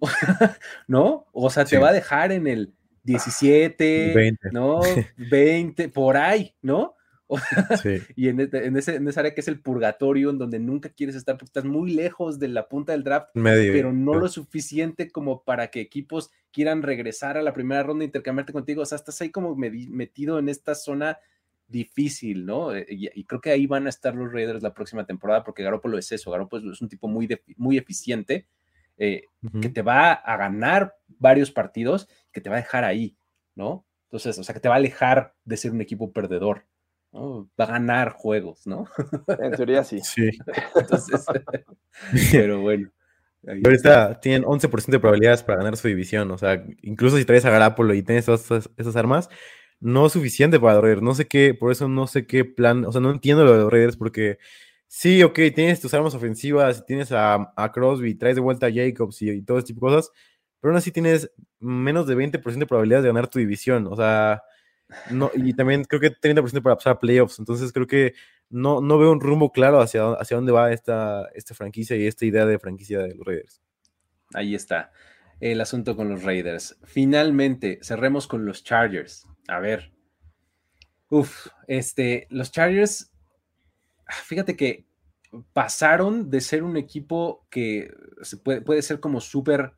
(laughs) ¿No? O sea, te va a dejar en el 17, 20. ¿no? (laughs) 20, por ahí, ¿no? (laughs) y este, en, ese, en esa área que es el purgatorio, en donde nunca quieres estar porque estás muy lejos de la punta del draft, pero no lo suficiente como para que equipos quieran regresar a la primera ronda e intercambiarte contigo. O sea, estás ahí como metido en esta zona difícil, ¿no? Eh, y, creo que ahí van a estar los Raiders la próxima temporada, porque Garoppolo es eso, Garoppolo es un tipo muy, muy eficiente, eh, que te va a ganar varios partidos, que te va a dejar ahí, ¿no? Entonces, o sea, que te va a alejar de ser un equipo perdedor. ¿No? Va a ganar juegos, ¿no? En teoría sí. Sí. (laughs) Entonces, (laughs) pero bueno. Ahorita tienen 11% de probabilidades para ganar su división. O sea, incluso si traes a Garapolo y tienes todas esas, armas, no es suficiente para los Raiders. No sé qué, por eso no sé qué plan. O sea, no entiendo lo de los Raiders porque sí, ok, tienes tus armas ofensivas, tienes a, a Crosby, traes de vuelta a Jacobs y, y todo ese tipo de cosas pero aún así tienes menos de 20% de probabilidades de ganar tu división. O sea, no, y también creo que 30% para pasar a playoffs. Entonces creo que no, no veo un rumbo claro hacia, hacia dónde va esta, esta franquicia y esta idea de franquicia de los Raiders. Ahí está el asunto con los Raiders. Finalmente, cerremos con los Chargers. A ver. Uf, este, los Chargers, ah, fíjate que pasaron de ser un equipo que puede, puede ser como súper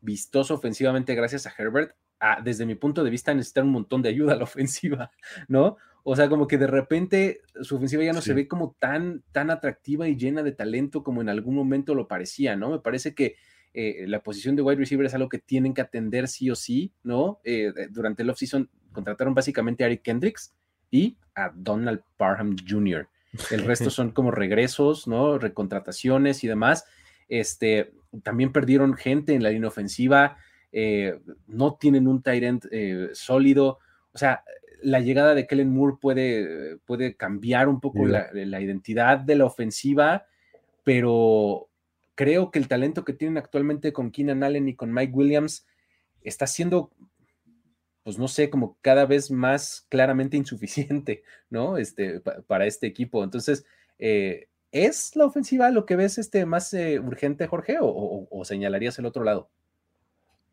vistoso ofensivamente gracias a Herbert, desde mi punto de vista necesita un montón de ayuda a la ofensiva, ¿no? O sea, como que de repente su ofensiva ya no se ve como tan, tan atractiva y llena de talento como en algún momento lo parecía, ¿no? Me parece que eh, la posición de wide receiver es algo que tienen que atender sí o sí, ¿no? Eh, durante el offseason contrataron básicamente a Eric Kendricks y a Donald Parham Jr. El resto (laughs) son como regresos, ¿no? Recontrataciones y demás. Este, también perdieron gente en la línea ofensiva, eh, no tienen un end eh, sólido. O sea, la llegada de Kellen Moore puede, puede cambiar un poco la, identidad de la ofensiva, pero creo que el talento que tienen actualmente con Keenan Allen y con Mike Williams está siendo, pues no sé, como cada vez más claramente (laughs) insuficiente, ¿no? Este, para este equipo. Entonces, eh, ¿Es la ofensiva lo que ves este, más eh, urgente, Jorge, o, señalarías el otro lado?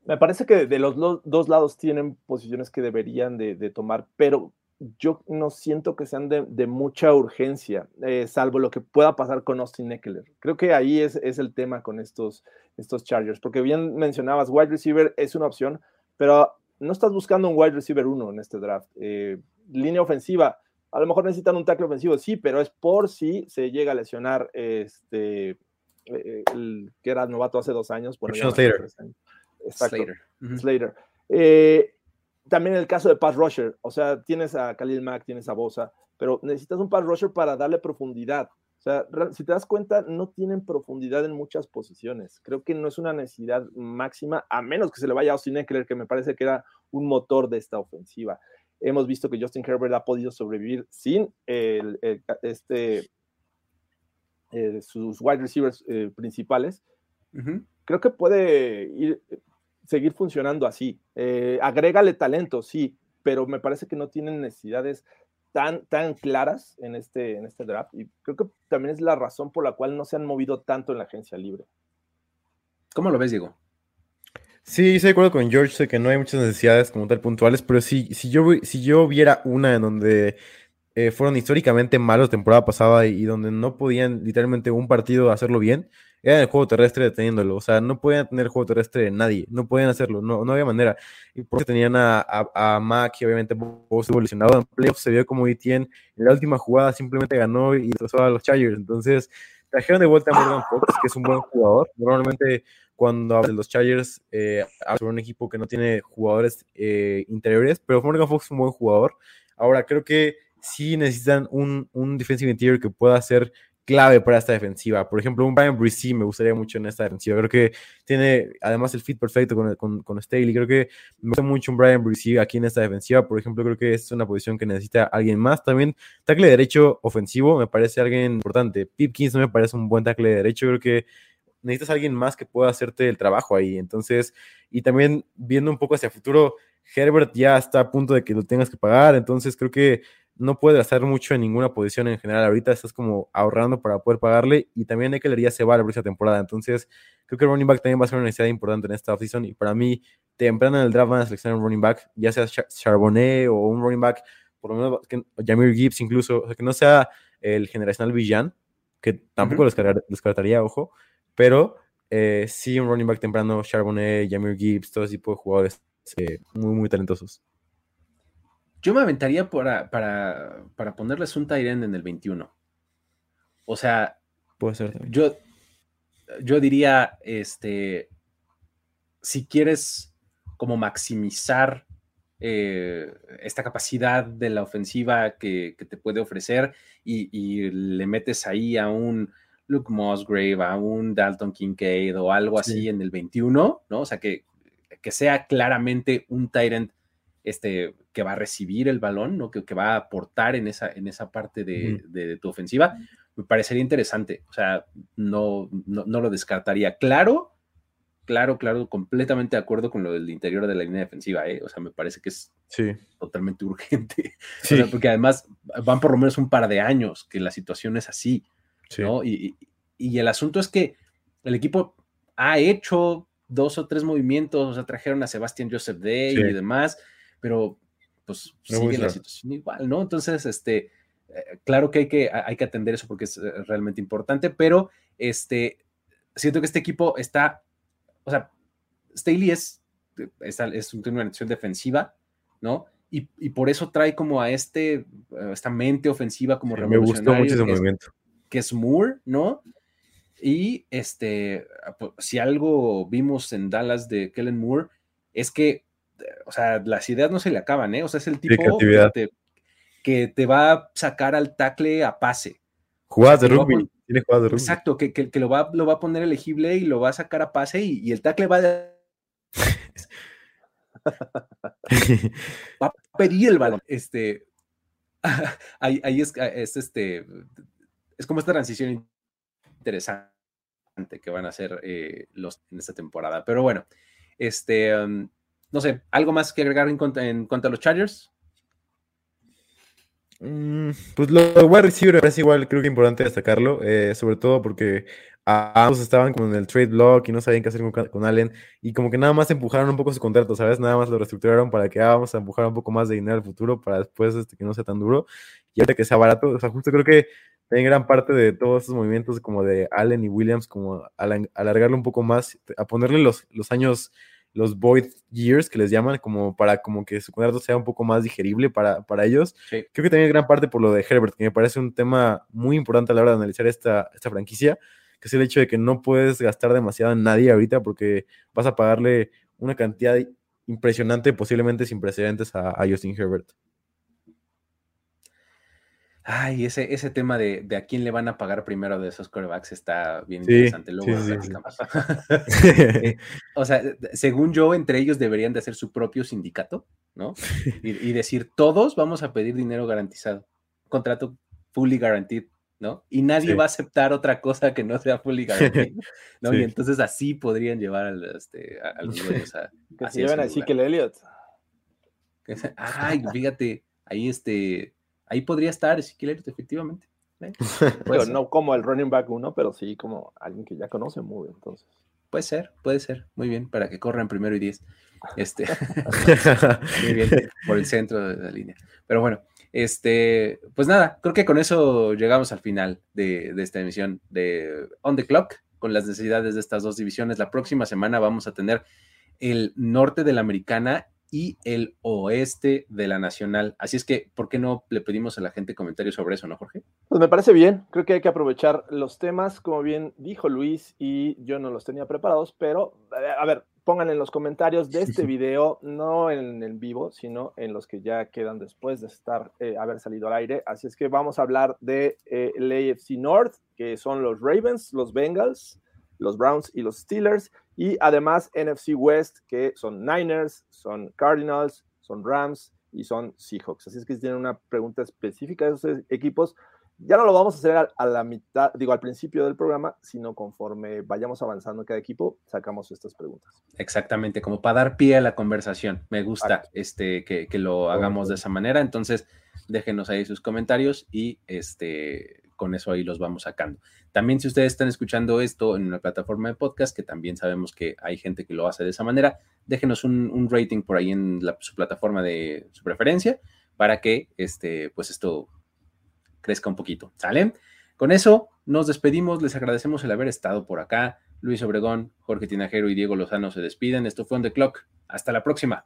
Me parece que de los dos lados tienen posiciones que deberían de, tomar, pero yo no siento que sean de, mucha urgencia, eh, salvo lo que pueda pasar con Austin Eckler. Creo que ahí es, el tema con estos, estos Chargers, porque bien mencionabas, wide receiver es una opción, pero no estás buscando un wide receiver uno en este draft. Eh, línea ofensiva, a lo mejor necesitan un tackle ofensivo, sí, pero es por si se llega a lesionar este, eh, el que era novato hace dos años. Bueno, Slater. Slater. Slater. Eh, también el caso de pass rusher, o sea, tienes a Khalil Mack, tienes a Bosa, pero necesitas un pass rusher para darle profundidad. O sea, si te das cuenta, no tienen profundidad en muchas posiciones. Creo que no es una necesidad máxima, a menos que se le vaya a Austin Eckler, que me parece que era un motor de esta ofensiva. Hemos visto que Justin Herbert ha podido sobrevivir sin este, eh, sus wide receivers eh, principales. Creo que puede ir, seguir funcionando así. Eh, agrégale talento, sí, pero me parece que no tienen necesidades tan, tan claras en este, en este draft. Y creo que también es la razón por la cual no se han movido tanto en la agencia libre. ¿Cómo lo ves, Diego? Sí, estoy de acuerdo con George, sé que no hay muchas necesidades como tal puntuales, pero si, si, yo, si yo viera una en donde eh, fueron históricamente malos temporada pasada y, donde no podían literalmente un partido hacerlo bien, era el juego terrestre deteniéndolo. O sea, no podían tener juego terrestre de nadie, no podían hacerlo, no, no había manera. Y por eso tenían a, a, Mac y obviamente estuvo lesionado en playoffs, se vio como Etienne en la última jugada simplemente ganó y destrozó a los Chargers. Entonces, trajeron de vuelta a Morgan Fox, que es un buen jugador. Normalmente cuando hablas de los Chargers, eh, sobre un equipo que no tiene jugadores eh, interiores, pero Morgan Fox es un buen jugador. Ahora, creo que sí necesitan un, un defensive interior que pueda ser clave para esta defensiva. Por ejemplo, un Brian Brisee me gustaría mucho en esta defensiva. Creo que tiene además el fit perfecto con, con, con Staley. Creo que me gusta mucho un Brian Brisee aquí en esta defensiva. Por ejemplo, creo que es una posición que necesita alguien más. También tackle derecho ofensivo me parece alguien importante. Pipkins me parece un buen tackle de derecho. Creo que necesitas alguien más que pueda hacerte el trabajo ahí. Entonces, y también viendo un poco hacia el futuro, Herbert ya está a punto de que lo tengas que pagar, entonces creo que no puede gastar mucho en ninguna posición en general. Ahorita estás como ahorrando para poder pagarle y también hay que leería se va la próxima temporada. Entonces, creo que el running back también va a ser una necesidad importante en esta offseason y para mí, temprano en el draft van a seleccionar un running back, ya sea Charbonnet o un running back por lo menos que Jamir Gibbs incluso, o sea, que no sea el generacional Villan, que tampoco lo descartaría, ojo, pero eh, sí un running back temprano, Charbonnet, Jamir Gibbs, todo ese tipo de jugadores eh, muy, muy talentosos. Yo me aventaría para, para, para ponerles un tight end en el 21. O sea, puede ser. Yo, yo diría, este, si quieres como maximizar eh, esta capacidad de la ofensiva que, te puede ofrecer y, le metes ahí a un Luke Musgrave, a un Dalton Kincaid o algo así en el 21, ¿no? O sea, que, que sea claramente un Tyrant este, que va a recibir el balón, ¿no? Que, que va a aportar en esa, en esa parte de, tu ofensiva, me parecería interesante. O sea, no, no, no lo descartaría. Claro, claro, claro, completamente de acuerdo con lo del interior de la línea defensiva, ¿eh? O sea, me parece que es totalmente urgente. (laughs) porque además van por lo menos un par de años que la situación es así, ¿no? Y, el asunto es que el equipo ha hecho dos o tres movimientos, o sea, trajeron a Sebastián Joseph Day y demás, pero pues sigue la situación igual, ¿no? Entonces, este, eh, claro que hay, que hay que atender eso porque es eh, realmente importante, pero este, siento que este equipo está o sea, Staley es, es, es una acción defensiva, ¿no? Y, por eso trae como a este, esta mente ofensiva como Me gustó mucho ese movimiento. que es Moore, ¿no? Y este, pues, si algo vimos en Dallas de Kellen Moore, es que, o sea, las ideas no se le acaban, ¿eh? O sea, es el tipo que te, va a sacar al tackle a pase. Jugadas de rugby. Exacto, que, lo, va, lo va a poner elegible y lo va a sacar a pase y, el tackle va a... (laughs) va a pedir el balón. Este, (laughs) ahí, es, este, es como esta transición interesante que van a hacer eh, los, en esta temporada. Pero bueno, este, um, no sé, ¿algo más que agregar en en cuanto a los Chargers? Mm, pues lo de wide receiver es igual, creo que importante destacarlo, eh, sobre todo porque ambos estaban como en el trade block y no sabían qué hacer con, Allen y como que nada más empujaron un poco su contrato, ¿sabes? Nada más lo reestructuraron para que ah, vamos a empujar un poco más de dinero al futuro para después este, que no sea tan duro y ahora que sea barato, o sea, justo creo que en gran parte de todos estos movimientos como de Allen y Williams, como alargarlo un poco más, a ponerle los, los años los void years que les llaman, como para como que su contrato sea un poco más digerible para, para ellos. Creo que también gran parte por lo de Herbert, que me parece un tema muy importante a la hora de analizar esta, esta franquicia, que es el hecho de que no puedes gastar demasiado en nadie ahorita porque vas a pagarle una cantidad impresionante, posiblemente sin precedentes a, a Justin Herbert. Ay, ese, ese tema de, a quién le van a pagar primero de esos corebacks está bien interesante. Luego (laughs) eh, o sea, según yo, entre ellos deberían de hacer su propio sindicato, ¿no? (laughs) Y, decir, todos vamos a pedir dinero garantizado. Contrato fully guaranteed, ¿no? Y nadie va a aceptar otra cosa que no sea fully guaranteed, (laughs) ¿no? Y entonces así podrían llevar al, este, a, los dueños a... Que se llevan así que el Elliot. Ay, fíjate, ahí este ahí podría estar Ezequiel efectivamente. ¿eh? (laughs) no como el running back uno, pero sí como alguien que ya conoce muy entonces. Puede ser, puede ser, muy bien, para que corran primero y diez. Este, (laughs) muy bien, por el centro de la línea. Pero bueno, este, pues nada, creo que con eso llegamos al final de, de esta emisión de On the Clock, con las necesidades de estas dos divisiones. La próxima semana vamos a tener el norte de la americana y el oeste de la Nacional. Así es que, ¿por qué no le pedimos a la gente comentarios sobre eso, no, Jorge? Pues me parece bien, creo que hay que aprovechar los temas, como bien dijo Luis, y yo no los tenía preparados, pero a ver, pongan en los comentarios de este (laughs) video, no en el vivo, sino en los que ya quedan después de estar, eh, haber salido al aire. Así es que vamos a hablar de eh, el AFC North, que son los Ravens, los Bengals, los Browns y los Steelers. Y además NFC West, que son Niners, son Cardinals, son Rams y son Seahawks. Así es que si tienen una pregunta específica de esos equipos, ya no lo vamos a hacer a, la mitad, digo, al principio del programa, sino conforme vayamos avanzando cada equipo, sacamos estas preguntas. Exactamente, como para dar pie a la conversación. Me gusta este, que, que lo hagamos de esa manera. Entonces, déjenos ahí sus comentarios y este, con eso ahí los vamos sacando. También si ustedes están escuchando esto en una plataforma de podcast, que también sabemos que hay gente que lo hace de esa manera, déjenos un, rating por ahí en su plataforma de su preferencia para que este, pues esto crezca un poquito. ¿Sale? Con eso nos despedimos, les agradecemos el haber estado por acá. Luis Obregón, Jorge Tinajero y Diego Lozano se despiden. Esto fue On The Clock. Hasta la próxima.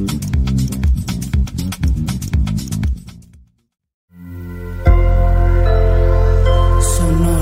sonora.